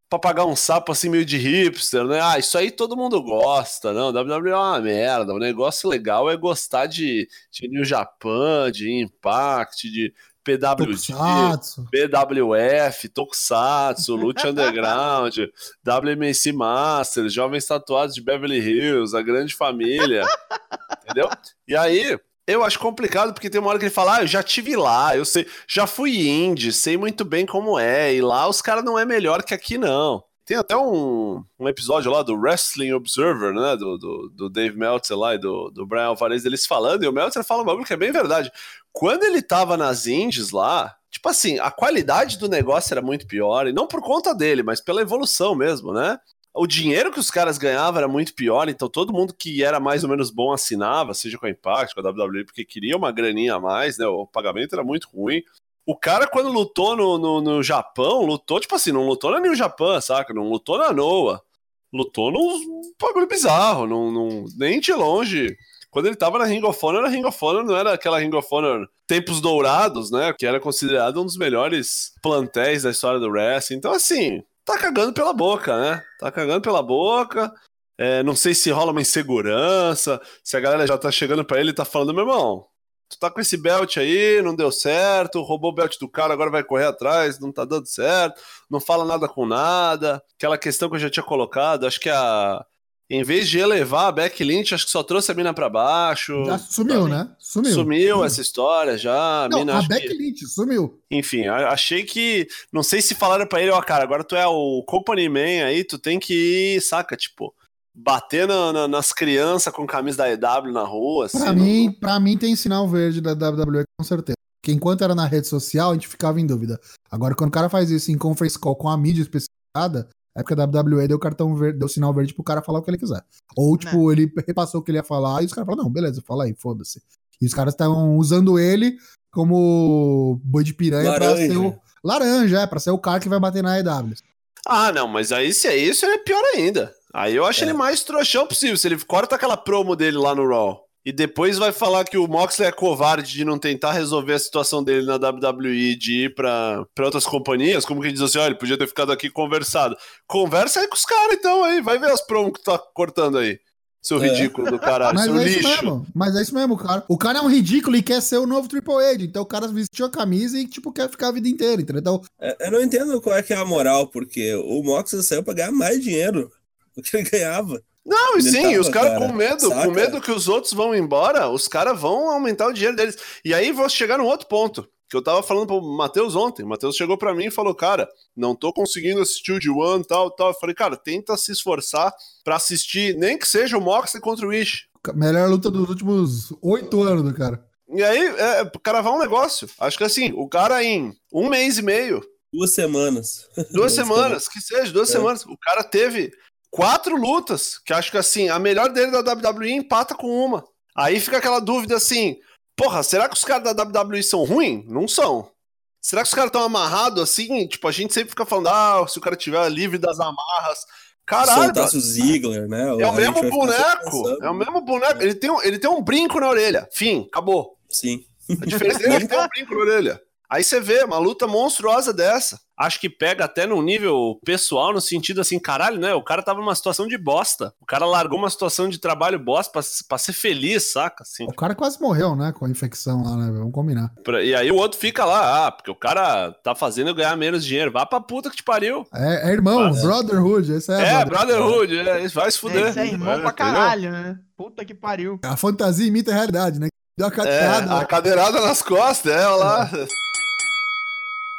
pra pagar um sapo assim meio de hipster, né? Ah, isso aí todo mundo gosta, não. WWE é uma merda. O negócio legal é gostar de, de New Japan, de Impact, de PWG, Tokusatsu. BWF, Tokusatsu, Lucha Underground, WMC Masters, Jovens Tatuados de Beverly Hills, A Grande Família, entendeu? E aí, eu acho complicado porque tem uma hora que ele fala, ah, eu já tive lá, eu sei, já fui indie, sei muito bem como é, e lá os caras não é melhor que aqui não. Tem até um, um episódio lá do Wrestling Observer, né, do, do, do Dave Meltzer lá e do, do Brian Alvarez, eles falando, e o Meltzer fala um bagulho que é bem verdade. Quando ele tava nas indies lá, tipo assim, a qualidade do negócio era muito pior, e não por conta dele, mas pela evolução mesmo, né? O dinheiro que os caras ganhavam era muito pior, então todo mundo que era mais ou menos bom assinava, seja com a Impact, com a WWE, porque queria uma graninha a mais, né? O pagamento era muito ruim. O cara, quando lutou no, no, no Japão, lutou, tipo assim, não lutou na New Japan, saca? Não lutou na Noah. Lutou num bagulho bizarro, num, num, nem de longe. Quando ele tava na Ring of Honor, a Ring of Honor não era aquela Ring of Honor tempos dourados, né? Que era considerado um dos melhores plantéis da história do wrestling. Então, assim, tá cagando pela boca, né? Tá cagando pela boca. É, não sei se rola uma insegurança, se a galera já tá chegando pra ele e tá falando, meu irmão, tu tá com esse belt aí, não deu certo, roubou o belt do cara, agora vai correr atrás, não tá dando certo, não fala nada com nada. Aquela questão que eu já tinha colocado, acho que a. Em vez de elevar a Beck Lynch, acho que só trouxe a mina pra baixo. Já sumiu, né? Sumiu. Sumiu essa história já. Não, mina, a acho que- Beck Lynch sumiu. enfim, a- achei que. Não sei se falaram pra ele, ó, cara, agora tu é o Company Man aí, tu tem que ir, saca? Tipo, bater na- na- nas crianças com camisa da EW na rua. Assim, Pra não- mim, pra mim tem sinal verde da WWE, com certeza. Porque enquanto era na rede social, a gente ficava em dúvida. Agora, quando o cara faz isso em conference call com a mídia especificada, é porque a WWE deu cartão verde, deu sinal verde pro cara falar o que ele quiser. Ou, tipo, ele repassou o que ele ia falar e os caras falaram, não, beleza, fala aí, foda-se. E os caras estavam usando ele como boi de piranha pra Laranja. ser o. Laranja, é, pra ser o cara que vai bater na EW. Ah, não, mas aí se é isso, é pior ainda. Aí eu acho É. ele mais trouxão possível. Se ele corta aquela promo dele lá no Raw e depois vai falar que o Moxley é covarde de não tentar resolver a situação dele na WWE, de ir pra, pra outras companhias, como que diz assim, olha, ele podia ter ficado aqui conversado. Conversa aí com os caras então aí, vai ver as promos que tu tá cortando aí. Seu É. ridículo do caralho, Mas seu é isso lixo. mesmo. Mas é isso mesmo, cara. O cara é um ridículo e quer ser o novo Triple H. Então o cara vestiu a camisa e, tipo, quer ficar a vida inteira, entendeu? Então, É, Eu não entendo qual é que é a moral, porque o Moxley saiu pra ganhar mais dinheiro do que ele ganhava. Não, e sim, os caras cara, com medo, saca? com medo que os outros vão embora, os caras vão aumentar o dinheiro deles. E aí vou chegar num outro ponto, que eu tava falando pro Matheus ontem. O Matheus chegou pra mim e falou, cara, não tô conseguindo assistir o D1 tal, tal. Eu falei, cara, tenta se esforçar pra assistir, nem que seja o Moxley contra o Wish. melhor luta dos últimos oito anos do cara. E aí, é, cravar um negócio. Acho que assim, o cara em um mês e meio, Duas semanas. Duas semanas, que seja, duas É. semanas. O cara teve quatro lutas, que acho que assim, a melhor dele da WWE empata com uma. Aí fica aquela dúvida assim: porra, será que os caras da WWE são ruins? Não são. Será que os caras estão amarrados assim? Tipo, a gente sempre fica falando, ah, se o cara tiver livre das amarras. Caralho, Soltasse o Ziggler, né? é o mesmo boneco. É o mesmo boneco. Ele tem, um, ele tem um brinco na orelha. Fim, acabou. Sim. A diferença dele é que tem um brinco na orelha. Aí você vê uma luta monstruosa dessa. Acho que pega até num nível pessoal, no sentido assim, caralho, né? O cara tava numa situação de bosta. O cara largou uma situação de trabalho bosta pra, pra ser feliz, saca? Assim, O cara quase morreu, né? Com a infecção lá, né? Vamos combinar. pra- e aí o outro fica lá, ah, porque o cara tá fazendo eu ganhar menos dinheiro. Vá pra puta que te pariu. É, é irmão, Ah, é. Brotherhood. Esse é, É, brother. Brotherhood, é, vai se fuder. Esse é irmão É, pra entendeu? caralho, né? Puta que pariu. A fantasia imita a realidade, né? Deu uma É, cadeada. a cadeirada nas costas, é, olha lá.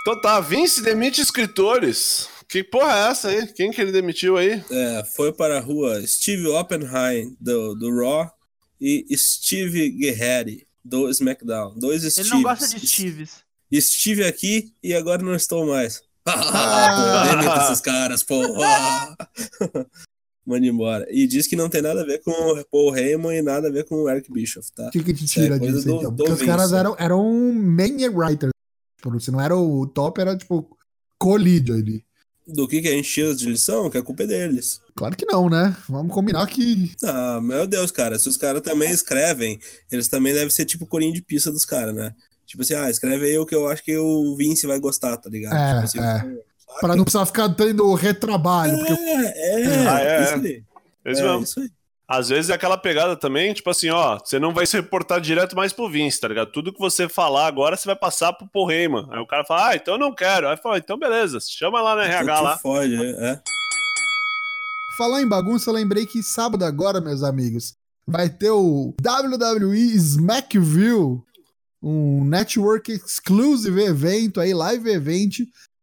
Então tá, Vince demite escritores. Que porra é essa aí? Quem que ele demitiu aí? É, foi para a rua Steve Oppenheim, do, do Raw, e Steve Guerreri, do SmackDown. Dois Ele Steves. não gosta de Steves. Estive aqui e agora não estou mais. Ah. Demita esses caras, porra! Manda embora. E diz que não tem nada a ver com o Paul Heyman e nada a ver com o Eric Bischoff, tá? O que, que te é tira coisa disso, do- então? do Porque os Vince. caras eram, eram main writers. Tipo, se não era o top, era tipo colídio ali. Do que, que a gente tira de lição? Que a culpa é deles. Claro que não, né? Vamos combinar que. Ah, meu Deus, cara. Se os caras também escrevem, eles também devem ser tipo corinho de pista dos caras, né? Tipo assim, ah, escreve aí o que eu acho que o Vince vai gostar, tá ligado? É, tipo assim, é. Pra não precisar ficar tendo retrabalho. Porque É, é, Ah, é, isso é. aí. É, isso aí. Às vezes é aquela pegada também, tipo assim, ó, você não vai se reportar direto mais pro Vince, tá ligado? Tudo que você falar agora, você vai passar pro Paul Heyman. Aí o cara fala, ah, então eu não quero. Aí fala, então beleza, chama lá no RH lá. fode, é. é. Falar em bagunça, eu lembrei que sábado agora, meus amigos, vai ter o WWE Smackville, um network exclusive evento aí, live event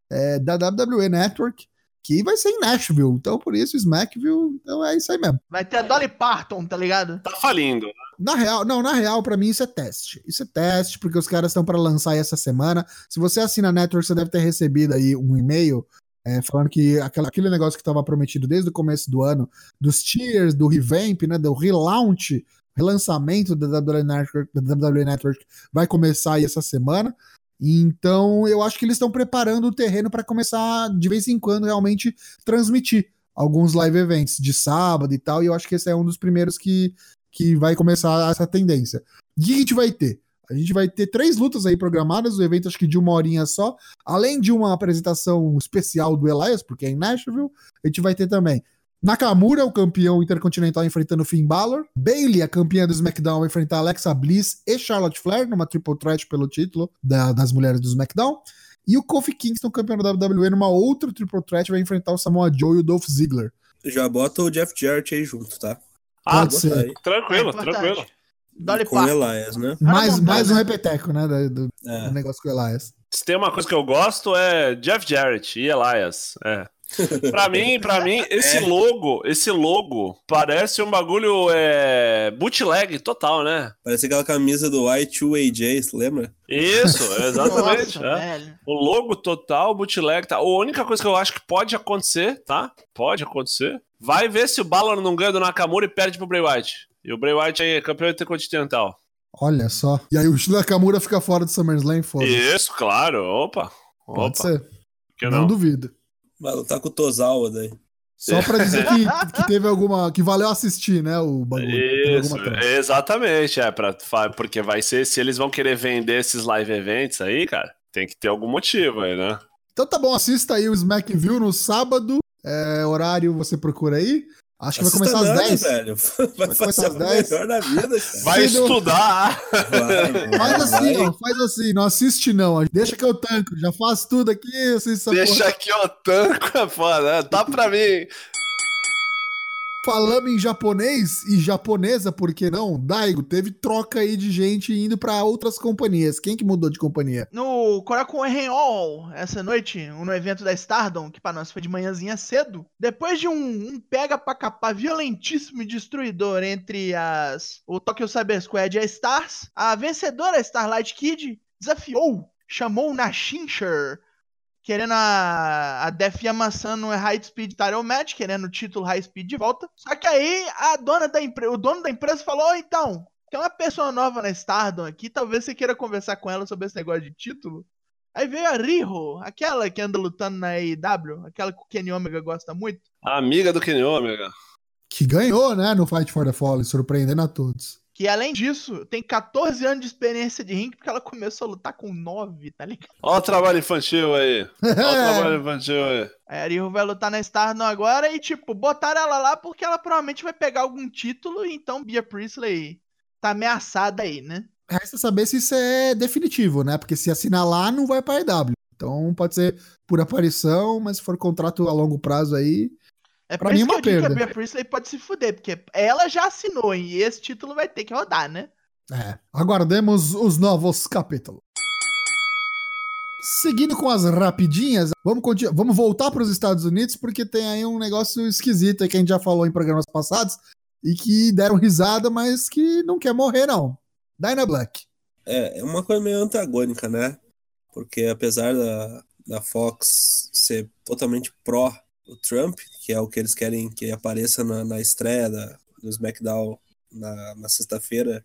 é, da WWE Network, que vai ser em Nashville. Então, por isso, Smackville, então é isso aí mesmo. Vai ter a Dolly Parton, tá ligado? Tá falindo. Na real, não, na real, pra mim isso é teste. Isso é teste, porque os caras estão pra lançar aí essa semana. Se você assina a Network, você deve ter recebido aí um e-mail é, falando que aquela, aquele negócio que estava prometido desde o começo do ano, dos tiers, do revamp, né, do relaunch, relançamento da WWE Network, da WWE Network vai começar aí essa semana. Então, eu acho que eles estão preparando o terreno para começar de vez em quando realmente transmitir alguns live events de sábado e tal. E eu acho que esse é um dos primeiros que, que vai começar essa tendência. O que a gente vai ter? A gente vai ter três lutas aí programadas, o evento acho que de uma horinha só, além de uma apresentação especial do Elias, porque é em Nashville, a gente vai ter também Nakamura, o campeão intercontinental, enfrentando Finn Balor. Bailey, a campeã do SmackDown, vai enfrentar Alexa Bliss e Charlotte Flair numa triple threat pelo título da- das mulheres do SmackDown. E o Kofi Kingston, campeão da WWE, numa outra triple threat, vai enfrentar o Samoa Joe e o Dolph Ziggler. Já bota o Jeff Jarrett aí junto, tá? Ah, Pode Bota ser. aí. tranquilo, É tranquilo. Dolly Com o Parton. Elias, né? Mais, mais um né? repeteco, né? Do, do- É. do negócio com o Elias. Se tem uma coisa que eu gosto é Jeff Jarrett e Elias. É. Pra mim, para mim, esse logo, esse logo parece um bagulho é, bootleg total, né? Parece aquela camisa do Y2AJ, você lembra? Isso, exatamente. Nossa, é. O logo total, bootleg, tá? A única coisa que eu acho que pode acontecer, tá? Pode acontecer. Vai ver se o Balor não ganha do Nakamura e perde pro Bray Wyatt. E o Bray Wyatt aí é campeão intercontinental. Olha só. E aí o Nakamura fica fora do SummerSlam, foda Isso, claro. Opa. Pode Opa. ser. Não não? duvido. Vai lutar com o Tozawa daí. Só pra dizer que, que teve alguma. que valeu assistir, né? O bagulho. Isso, exatamente, é, pra, porque vai ser, se eles vão querer vender esses live events aí, cara, tem que ter algum motivo aí, né? Então tá bom, assista aí o Smackville no sábado. É, horário você procura aí. Acho que vai começar às nada, 10. velho. Vai, começar fazer às o 10. melhor da vida, cara. Vai Cedo. estudar! Vai, vai, Faz assim, vai. ó, faz assim, não assiste não. Deixa que eu tanco, já faço tudo aqui, assim, essa Deixa porra. aqui o tanco, é foda? Dá pra mim. Falando em japonês e japonesa, por que não? Daigo, teve troca aí de gente indo pra outras companhias. Quem que mudou de companhia? No Korakuen Renhol, essa noite, no evento da Stardom, que pra nós foi de manhãzinha cedo, depois de um, um pega pra capar violentíssimo e destruidor entre as o Tokyo Cyber Squad e a Stars, a vencedora Starlight Kid desafiou, chamou na Shincher, querendo a, a Def Yamasan no High Speed Title Match, querendo o título High Speed de volta. Só que aí a dona da empresa, o dono da empresa falou, "Ô, então, tem uma pessoa nova na Stardom aqui, talvez você queira conversar com ela sobre esse negócio de título. Aí veio a Riho, aquela que anda lutando na AEW, aquela que o Kenny Omega gosta muito. Amiga do Kenny Omega. Que ganhou, né, no Fight for the Fallen, surpreendendo a todos. Que além disso, tem 14 anos de experiência de ringue, porque ela começou a lutar com 9, tá ligado? Ó o trabalho infantil aí. Ó o trabalho infantil aí. Aí a Riho vai lutar na Stardom agora e, tipo, botaram ela lá porque ela provavelmente vai pegar algum título, então Bia Priestley tá ameaçada aí, né? Resta saber se isso é definitivo, né? Porque se assinar lá, não vai pra EW. Então pode ser por aparição, mas se for contrato a longo prazo aí. É Pra mim é que uma eu digo que a perda. Bia Priestley pode se fuder, porque ela já assinou e esse título vai ter que rodar, né? É. Aguardemos os novos capítulos. Seguindo com as rapidinhas, vamos, continu- vamos voltar para os Estados Unidos, porque tem aí um negócio esquisito aí que a gente já falou em programas passados e que deram risada, mas que não quer morrer, não. Dyna Black. É, é uma coisa meio antagônica, né? Porque apesar da, da Fox ser totalmente pró o Trump, que é o que eles querem que apareça na, na estreia da, do SmackDown na, na sexta-feira,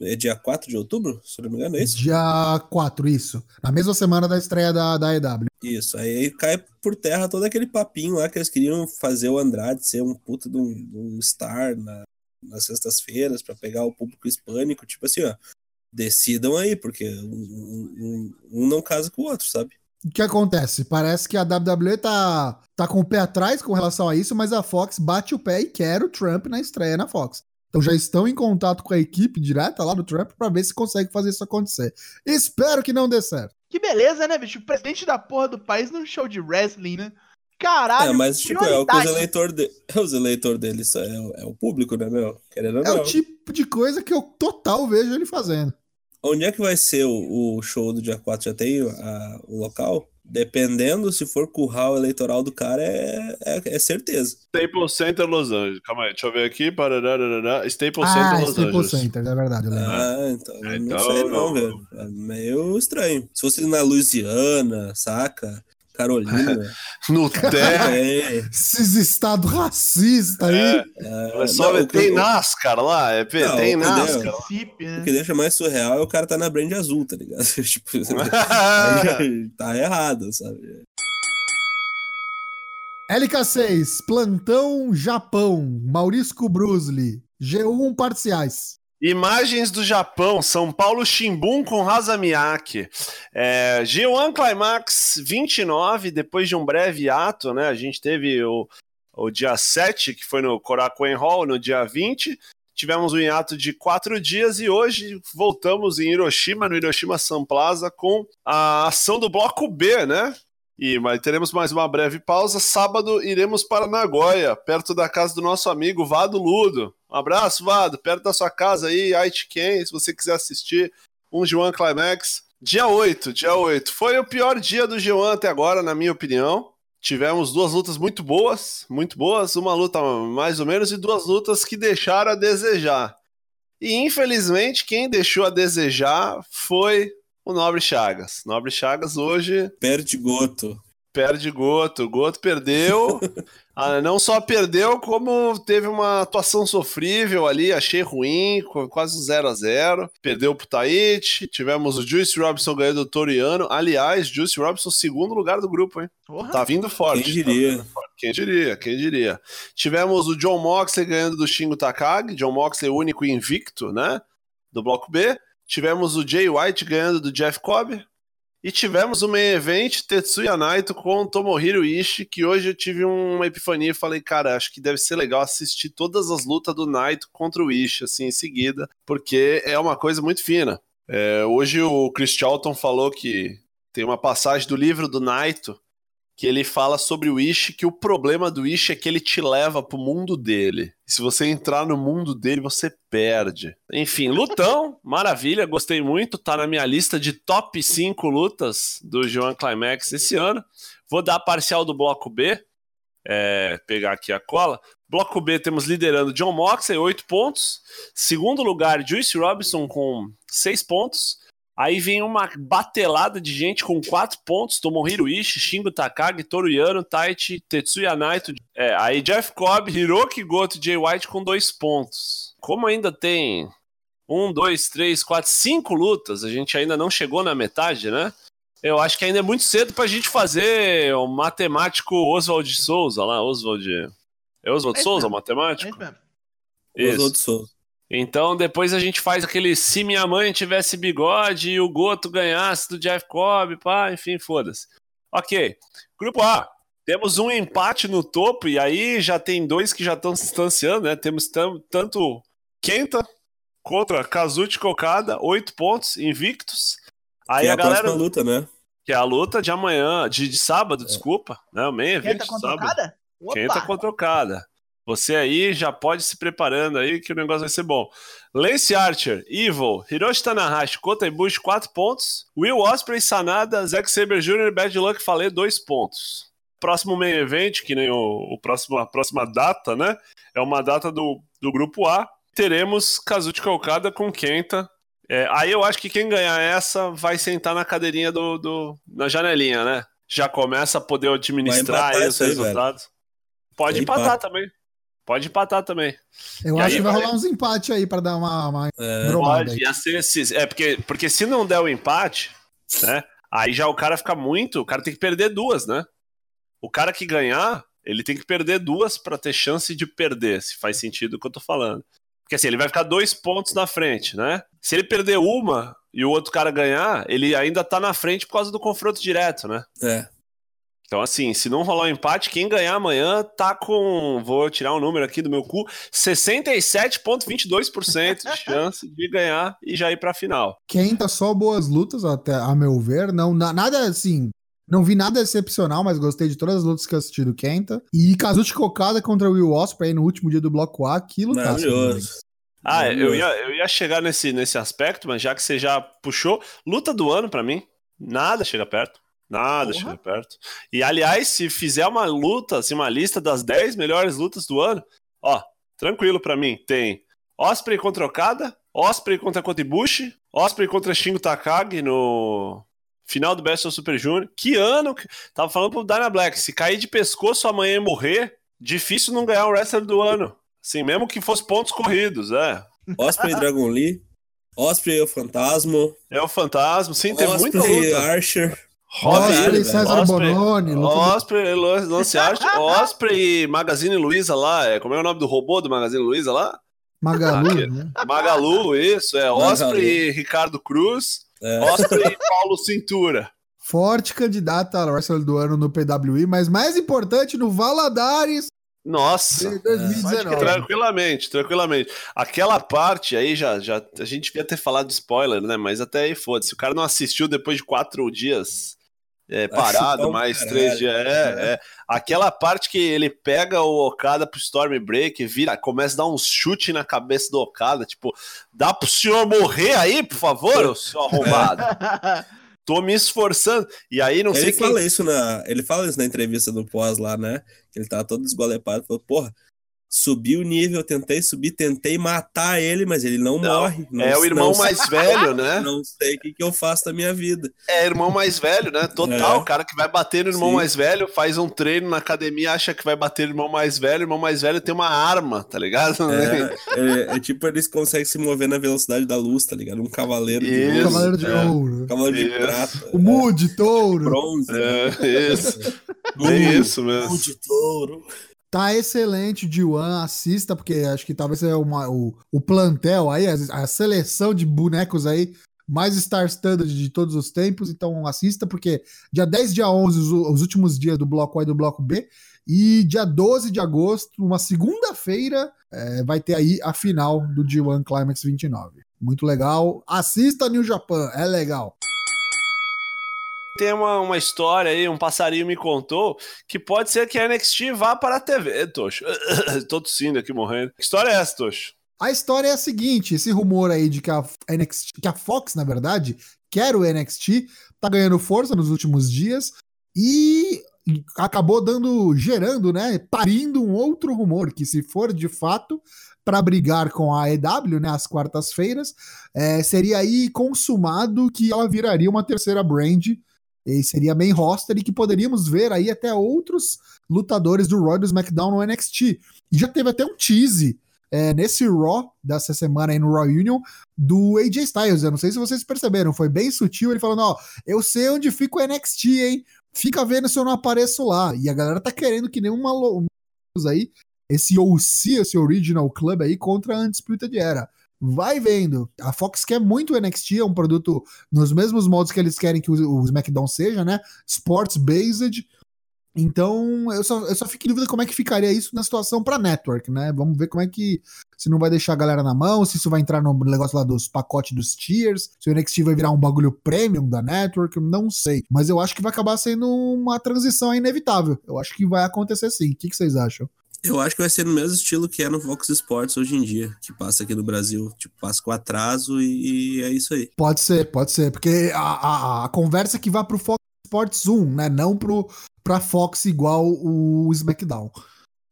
é dia 4 de outubro, se não me engano, é isso? Dia 4, isso. Na mesma semana da estreia da, da EW. Isso, aí cai por terra todo aquele papinho lá que eles queriam fazer o Andrade ser um puta de um, de um star na, nas sextas-feiras pra pegar o público hispânico, tipo assim, ó, decidam aí, porque um- um- um não casa com o outro, sabe? O que acontece? Parece que a WWE tá, tá com o pé atrás com relação a isso, mas a Fox bate o pé e quer o Trump na estreia na Fox. Então já estão em contato com a equipe direta lá do Trump para ver se consegue fazer isso acontecer. Espero que não dê certo. Que beleza, né, bicho? O presidente da porra do país num show de wrestling, né? Caralho, É, mas tipo, é o que os eleitores de... é os eleitor deles, é, o- é o público, né, meu? Querendo É não. o tipo de coisa que eu total vejo ele fazendo. Onde é que vai ser o, o show do dia 4? Já tem a- o local? Dependendo, se for curral eleitoral do cara, é, é, é certeza. Staples Center Los Angeles. Calma aí, deixa eu ver aqui. Staples Ah, Center Los Staples Angeles. Center, é verdade, eu lembro. Ah, então, eu Então, não sei não, não. velho. É meio estranho. Se fosse na Louisiana, saca? Carolina. No Terra. é, Esses estados racistas aí. É, é, é só não, tem o- NASCAR lá, é, P, Não, tem? NASCAR. Né? O que deixa mais surreal é o cara tá na brand azul, tá ligado? tipo, tá errado, sabe? LK6, Plantão Japão, Maurício Brusli, G1 Parciais. Imagens do Japão, São Paulo Shimbun com Hazamiaki. É, G1 Climax 29, depois de um breve ato, né? A gente teve o, o dia 7, que foi no Korakuen Hall, no dia 20. Tivemos um hiato de quatro dias e hoje voltamos em Hiroshima, no Hiroshima Sun Plaza, com a ação do bloco B, né? E mas teremos mais uma breve pausa. Sábado iremos para Nagoya, perto da casa do nosso amigo Vado Ludo. Abraço, Vado, perto da sua casa aí, Aitken, se você quiser assistir um G1 Climax. Dia 8, dia 8. Foi o pior dia do G1 até agora, na minha opinião. Tivemos duas lutas muito boas, muito boas, uma luta mais ou menos e duas lutas que deixaram a desejar. E infelizmente quem deixou a desejar foi o Nobre Chagas. Nobre Chagas hoje Perde Goto. Perde Goto. Goto perdeu. Ah, não só perdeu, como teve uma atuação sofrível ali, achei ruim, quase 0 a 0 Perdeu pro Taichi. Tivemos o Juice Robinson ganhando do Toriano. Aliás, Juice Robinson, segundo lugar do grupo, hein? Porra. Tá vindo forte. Quem diria? Tá vindo forte. Quem diria? Quem diria? Tivemos o John Moxley ganhando do Shingo Takagi. John Moxley, o único invicto, né? Do bloco B. Tivemos o Jay White ganhando do Jeff Cobb. E tivemos o main event Tetsuya Naito com Tomohiro Ishii, que hoje eu tive uma epifania e falei, cara, acho que deve ser legal assistir todas as lutas do Naito contra o Ishii, assim, em seguida, porque é uma coisa muito fina. É, hoje o Chris Charlton falou que tem uma passagem do livro do Naito que ele fala sobre o Ishi, que o problema do Ishi é que ele te leva pro mundo dele. Se você entrar no mundo dele, você perde. Enfim, lutão, maravilha, gostei muito, tá na minha lista de top 5 lutas do Joan Climax esse ano. Vou dar a parcial do bloco B, é, pegar aqui a cola. Bloco B temos liderando John Moxley, 8 pontos. Segundo lugar, Juice Robinson com 6 pontos. Aí vem uma batelada de gente com 4 pontos: Tomohiro Ishii, Shingo Takagi, Toru Yano, Taichi, Tetsuya Naito. É, aí Jeff Cobb, Hiroki Goto e Jay White com 2 pontos. Como ainda tem 1, 2, 3, 4, 5 lutas, a gente ainda não chegou na metade, né? Eu acho que ainda é muito cedo pra gente fazer o matemático Oswald Souza lá, Oswald. É Oswald É Souza, o. É matemático? isso mesmo. Os outros Souza. Então depois a gente faz aquele se minha mãe tivesse bigode e o Goto ganhasse do Jeff Cobb, pá, enfim, foda-se. Ok. Grupo A. Temos um empate no topo e aí já tem dois que já estão se distanciando, né? Temos tanto Kenta contra Kazuchi Kokada, oito pontos, invictos. Aí que é a a galera. luta, né? Que é a luta de amanhã, de, de sábado, desculpa. Né? O main Quem event tá de contra o sábado. cada? Quem tá contra o cada. Você aí já pode se preparando aí que o negócio vai ser bom. Lance Archer, Evil, Hiroshi Tanahashi, Kota Ibushi, 4 pontos. Will Ospreay, Sanada, Zack Saber Jr. e Bad Luck Falei, 2 pontos. Próximo main event, que nem o, o próximo, a próxima data, né? É uma data do, do grupo A. Teremos Kazuchi Okada com Kenta. É, aí eu acho que quem ganhar essa vai sentar na cadeirinha do, do na janelinha, né? Já começa a poder administrar aí os aí, velho. resultados. Pode empatar empata. também. Pode empatar também. Eu E acho aí que vai vai- rolar uns empates aí pra dar uma, uma É, Pode. Ia ser esses- É porque, porque se não der o empate, né? Aí já o cara fica muito. O cara tem que perder duas, né? O cara que ganhar, ele tem que perder duas pra ter chance de perder, se faz sentido o que eu tô falando. Porque assim, ele vai ficar dois pontos na frente, né? Se ele perder uma, e o outro cara ganhar, ele ainda tá na frente por causa do confronto direto, né? É. Então, assim, se não rolar um empate, quem ganhar amanhã tá com. Vou tirar um número aqui do meu cu: 67,22% de chance de ganhar e já ir pra final. Quem só boas lutas, até a meu ver. Não, na- nada assim. Não vi nada excepcional, mas gostei de todas as lutas que eu assisti do Kenta. E Kazuchi Kokada contra Will Ospreay no último dia do bloco A. Que lutaço. também. Maravilhoso. Ah, eu ia, eu ia chegar nesse, nesse aspecto, mas já que você já puxou, luta do ano pra mim, nada chega perto. Nada Porra. chega perto. E aliás, se fizer uma luta, assim, uma lista das 10 melhores lutas do ano, ó, tranquilo pra mim. Tem Osprey contra Okada, Osprey contra Kotibushi, Osprey contra Shingo Takagi no final do Best of Super Junior. Que ano? que- Tava falando pro Dana Black, se cair de pescoço amanhã e morrer, difícil não ganhar o wrestler do ano. Assim, mesmo que fosse pontos corridos, é. Osprey e Dragon Lee. Osprey e o Fantasma. É o Fantasma, sim, tem muita Osprey e luta. Archer. Osprey. César Osprey. Bononi. Osprey, Lance Archer, Osprey e Magazine Luiza lá, é, como é o nome do robô do Magazine Luiza lá? Magalu, Aqui. né? Magalu, isso, é. Osprey e Ricardo Cruz, É. Osprey e Paulo Cintura. Forte candidata a wrestler do ano no PWI, mas mais importante no Valadares Nossa, 2019. tranquilamente, tranquilamente. Aquela parte aí já, já a gente devia ter falado de spoiler, né? Mas até aí foda-se. O cara não assistiu depois de quatro dias é, parado, mais caralho. três dias. É, é. Aquela parte que ele pega o Okada pro Stormbreak, vira, começa a dar um chute na cabeça do Okada, tipo, dá pro senhor morrer aí, por favor, senhor arrombado. Tô me esforçando. E aí não sei Ele quem fala isso na. Ele fala isso na entrevista do pós lá, né? Ele tava todo esgolepado. Falou, porra, subi o nível, tentei subir, tentei matar ele, mas ele não, Não, morre. Não- é o irmão não- mais velho, né? Não sei o que, que eu faço da minha vida. É, irmão mais velho, né? Total, É. o cara que vai bater no irmão Sim. mais velho, faz um treino na academia, acha que vai bater no irmão mais velho, o irmão mais velho tem uma arma, tá ligado? É, é, é tipo, eles conseguem se mover na velocidade da luz, tá ligado? Um cavaleiro de Isso. luz, Cavaleiro de é, Ouro. um cavaleiro de Isso. prata. O Moody, Touro. Bronze. É, isso. Bem isso mesmo. mundo de touro. Tá excelente D1, assista, porque acho que talvez seja uma- o, o plantel aí, a, a seleção de bonecos aí, mais star standard de todos os tempos, então assista, porque dia 10, dia 11, os, os últimos dias do bloco A e do bloco B, e dia 12 de agosto, uma segunda-feira, é, vai ter aí a final do D1 Climax 29. Muito legal. Assista New Japan, é legal. Tem uma, uma história aí, um passarinho me contou, que pode ser que a NXT vá para a TV, Tocho. Tô tossindo aqui, morrendo. Que história é essa, Tocho? A história é a seguinte: esse rumor aí de que a NXT, que a Fox, na verdade, quer o NXT, tá ganhando força nos últimos dias e acabou dando, gerando, né, parindo um outro rumor que se for de fato para brigar com a EW, né, às quartas-feiras, é, seria aí consumado que ela viraria uma terceira brand e seria main roster e que poderíamos ver aí até outros lutadores do do SmackDown no NXT. E já teve até um tease é, nesse Raw dessa semana aí no Raw Union do AJ Styles. Eu não sei se vocês perceberam, foi bem sutil ele falando: Ó, eu sei onde fica o NXT, hein? Fica vendo se eu não apareço lá. E a galera tá querendo que nenhuma aí, esse OC, esse Original Club aí contra a Undisputed Era. Vai vendo. A Fox quer muito o NXT, é um produto nos mesmos modos que eles querem que o, SmackDown seja, né? Sports based. Então, eu só, eu só fico em dúvida como é que ficaria isso na situação pra network, né? Vamos ver como é que. Se não vai deixar a galera na mão, se isso vai entrar no negócio lá dos pacotes dos tiers, se o NXT vai virar um bagulho premium da network, não sei. Mas eu acho que vai acabar sendo uma transição inevitável. Eu acho que vai acontecer sim. O que, que vocês acham? Eu acho que vai ser no mesmo estilo que é no Fox Sports hoje em dia, que passa aqui no Brasil. Tipo, passa com atraso e, e é isso aí. Pode ser, pode ser. Porque a, a, a conversa é que vai pro Fox Sports 1, né? Não pro, pra Fox igual o SmackDown.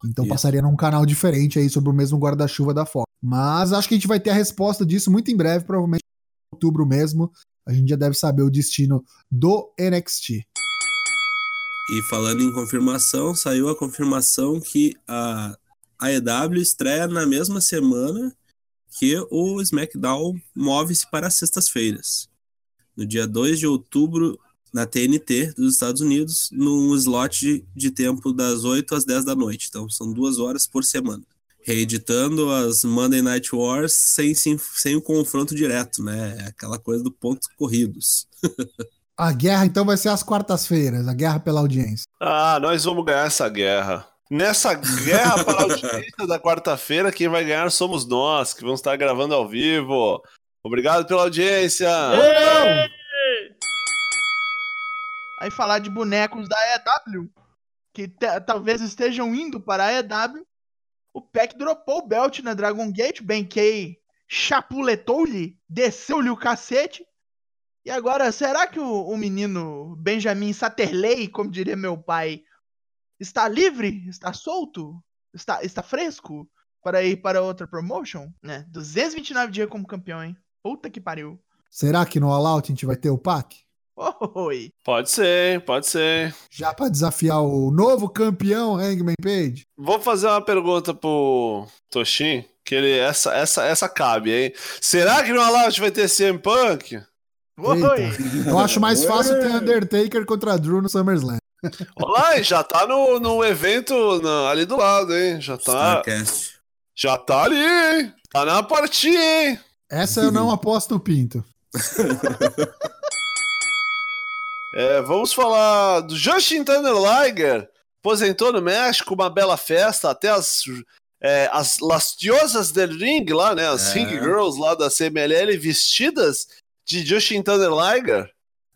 Então passaria num canal diferente aí sobre o mesmo guarda-chuva da Fox. Mas acho que a gente vai ter a resposta disso muito em breve, provavelmente em outubro mesmo. A gente já deve saber o destino do NXT. E falando em confirmação, saiu a confirmação que a AEW estreia na mesma semana que o SmackDown move-se para as sextas-feiras. No dia 2 de outubro, na TNT dos Estados Unidos, num slot de, de tempo das 8 às 10 da noite. Então são duas horas por semana. reeditando as Monday Night Wars sem, sem, sem o confronto direto, né? É aquela coisa do pontos corridos. A guerra então vai ser às quartas-feiras, a guerra pela audiência. Ah, nós vamos ganhar essa guerra. Nessa guerra para a audiência da quarta-feira, quem vai ganhar somos nós, que vamos estar gravando ao vivo. Obrigado pela audiência. Aí falar de bonecos da EW, que talvez estejam indo para a EW. O Peck dropou o belt na Dragon Gate, Ben Kay chapuletou-lhe, desceu-lhe o cacete e agora, será que o, o menino Benjamin Satterley, como diria meu pai, está livre? Está solto? Está, está fresco para ir para outra promotion? Né? 229 dias como campeão, hein? Puta que pariu. Será que no All Out a gente vai ter o pack? Oi. Pode ser, pode ser. Já para desafiar o novo campeão Hangman Page? Vou fazer uma pergunta pro Toshin, que ele essa essa essa cabe, hein? Será que no All Out vai ter CM Punk? Eu acho mais fácil ter Undertaker contra Drew no SummerSlam. Olá, já tá no, no evento no, ali do lado, hein? Já tá. Starcast. Já tá ali, hein? Tá na partida, hein? Essa eu não aposto o pinto. é, vamos falar do Justin Thunder Liger. Aposentou no México, uma bela festa, até as, é, as lastiosas del ring lá, né? As é. ring girls lá da CMLL vestidas de Justin Thunder Liger.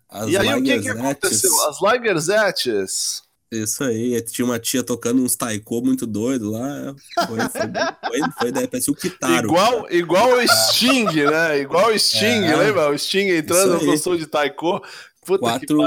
As e aí o que, que aconteceu? As Ligerzettes. Isso aí, tinha uma tia tocando uns taiko muito doido lá. Foi, foi, foi, foi daí, parecia o Kitaro. Igual, igual o Sting, né? Igual o Sting, é. lembra? O Sting entrando no som de taiko. Puta Quatro,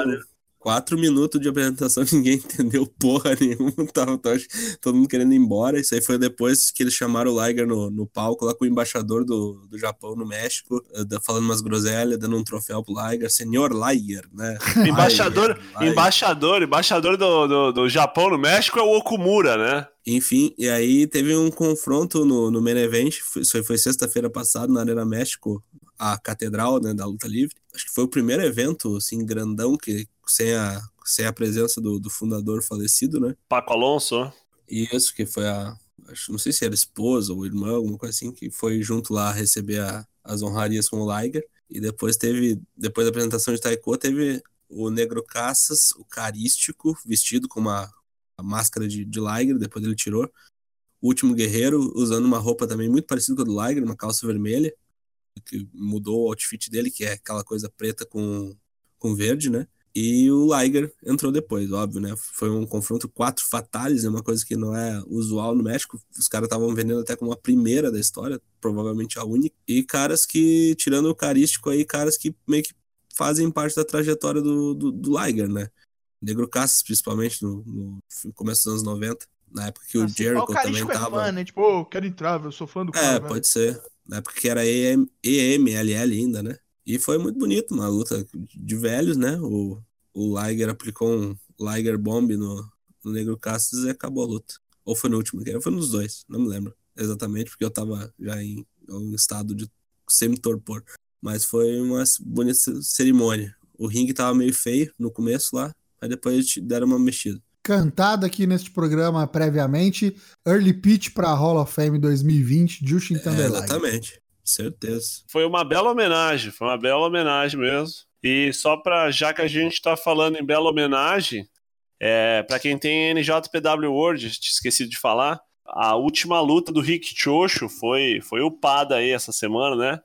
quatro minutos de apresentação, ninguém entendeu porra nenhuma. Tava, tava, todo mundo querendo ir embora. Isso aí foi depois que eles chamaram o Liger no, no palco lá com o embaixador do, do Japão no México, eh, falando umas groselhas, dando um troféu pro Liger, senhor Liger, né? embaixador, Liger. embaixador, embaixador do, do, do Japão no México é o Okumura, né? Enfim, e aí teve um confronto no, no main event, foi, foi sexta-feira passada na Arena México, a catedral né, da luta livre. Acho que foi o primeiro evento assim grandão que sem a, sem a presença do, do fundador falecido, né? Paco Alonso. Isso que foi a acho, não sei se era esposa ou irmã, alguma coisa assim, que foi junto lá receber a, as honrarias com o Liger. E depois teve, depois da apresentação de Taiko, teve o Negro Caças, o Carístico, vestido com uma, uma máscara de, de Liger, depois ele tirou. O Último Guerreiro, usando uma roupa também muito parecida com a do Liger, uma calça vermelha que mudou o outfit dele, que é aquela coisa preta com, com verde, né? E o Liger entrou depois, óbvio, né? Foi um confronto quatro fatales, é uma coisa que não é usual no México. Os caras estavam vendendo até como a primeira da história, provavelmente a única. E caras que, tirando o carístico aí, caras que meio que fazem parte da trajetória do, do, do Liger, né? Negro Cassas, principalmente, no, no, começo dos anos 90. Na época que o assim, Jericho também é tava. Fã, né? Tipo, oh, quero entrar, eu sou fã do é, cara. É, pode ser na época que era EM, EMLL ainda, né? E foi muito bonito, uma luta de velhos, né? O, o Liger aplicou um Liger Bomb no, no Negro Castas e acabou a luta. Ou foi no último, foi nos dois, não me lembro exatamente, porque eu tava já em, um estado de semi-torpor. Mas foi uma bonita cerimônia. O ringue tava meio feio no começo lá, aí depois deram uma mexida cantada aqui neste programa previamente. Early Pitch para Hall of Fame 2020, Justin Timberlake. É, exatamente, certeza. Foi uma bela homenagem, foi uma bela homenagem mesmo. E só para já que a gente está falando em bela homenagem, é, para quem tem NJPW World, esqueci de falar, a última luta do Rick Chocho foi foi upada aí essa semana, né?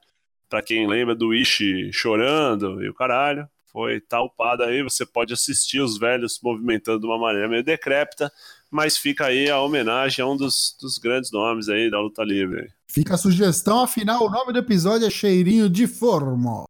Para quem lembra do Ishi chorando e o caralho foi talpada aí. Você pode assistir os velhos movimentando de uma maneira meio decrépita, mas fica aí a homenagem a um dos, dos grandes nomes aí da luta livre. Fica a sugestão, afinal, o nome do episódio é Cheirinho de Formo.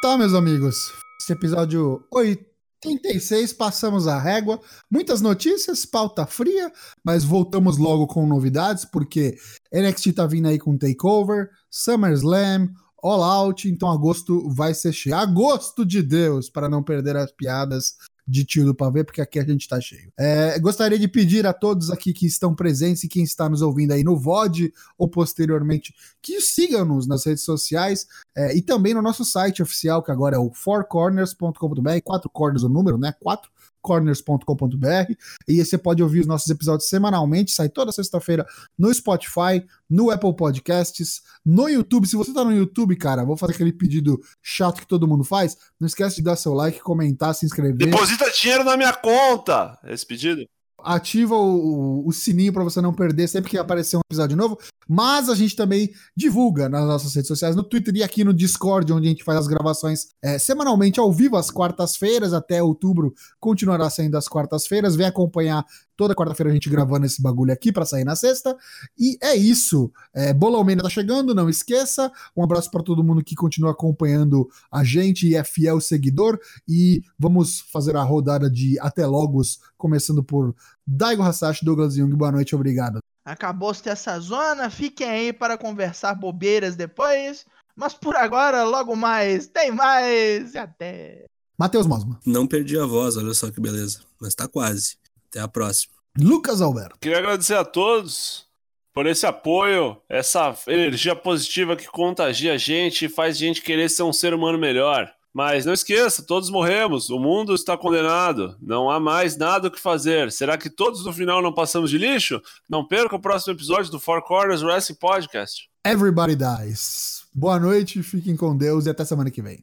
Tá, meus amigos, esse episódio 86, passamos a régua. Muitas notícias, pauta fria, mas voltamos logo com novidades, porque NXT tá vindo aí com Takeover, SummerSlam, All Out, então agosto vai ser cheio. Agosto de Deus, para não perder as piadas de tio do pavê, porque aqui a gente tá cheio. É, gostaria de pedir a todos aqui que estão presentes e quem está nos ouvindo aí no VOD ou posteriormente que sigam-nos nas redes sociais é, e também no nosso site oficial, que agora é o fourcorners.com.br, quatro corners o número, né? Quatro fourcorners.com.br e você pode ouvir os nossos episódios semanalmente, sai toda sexta-feira no Spotify, no Apple Podcasts, no YouTube. Se você tá no YouTube, cara, vou fazer aquele pedido chato que todo mundo faz. Não esquece de dar seu like, comentar, se inscrever. Deposita dinheiro na minha conta! Esse pedido? Ativa o, o sininho para você não perder sempre que aparecer um episódio novo. Mas a gente também divulga nas nossas redes sociais, no Twitter e aqui no Discord, onde a gente faz as gravações é, semanalmente ao vivo, às quartas-feiras, até outubro continuará sendo às quartas-feiras. Vem acompanhar toda quarta-feira a gente gravando esse bagulho aqui para sair na sexta. E é isso. É, Bola Almeida tá chegando, não esqueça. Um abraço para todo mundo que continua acompanhando a gente e é fiel seguidor. E vamos fazer a rodada de até logos, começando por Daigo Hasashi, Douglas Jung. Boa noite, obrigado. Acabou-se essa zona, fiquem aí para conversar bobeiras depois. Mas por agora, logo mais, tem mais e até. Matheus Mosma. Não perdi a voz, olha só que beleza. Mas tá quase. Até a próxima. Lucas Alberto. Queria agradecer a todos por esse apoio, essa energia positiva que contagia a gente e faz a gente querer ser um ser humano melhor. Mas não esqueça, todos morremos, o mundo está condenado, não há mais nada o que fazer. Será que todos no final não passamos de lixo? Não perca o próximo episódio do Four Corners Wrestling Podcast. Everybody dies. Boa noite, fiquem com Deus e até semana que vem.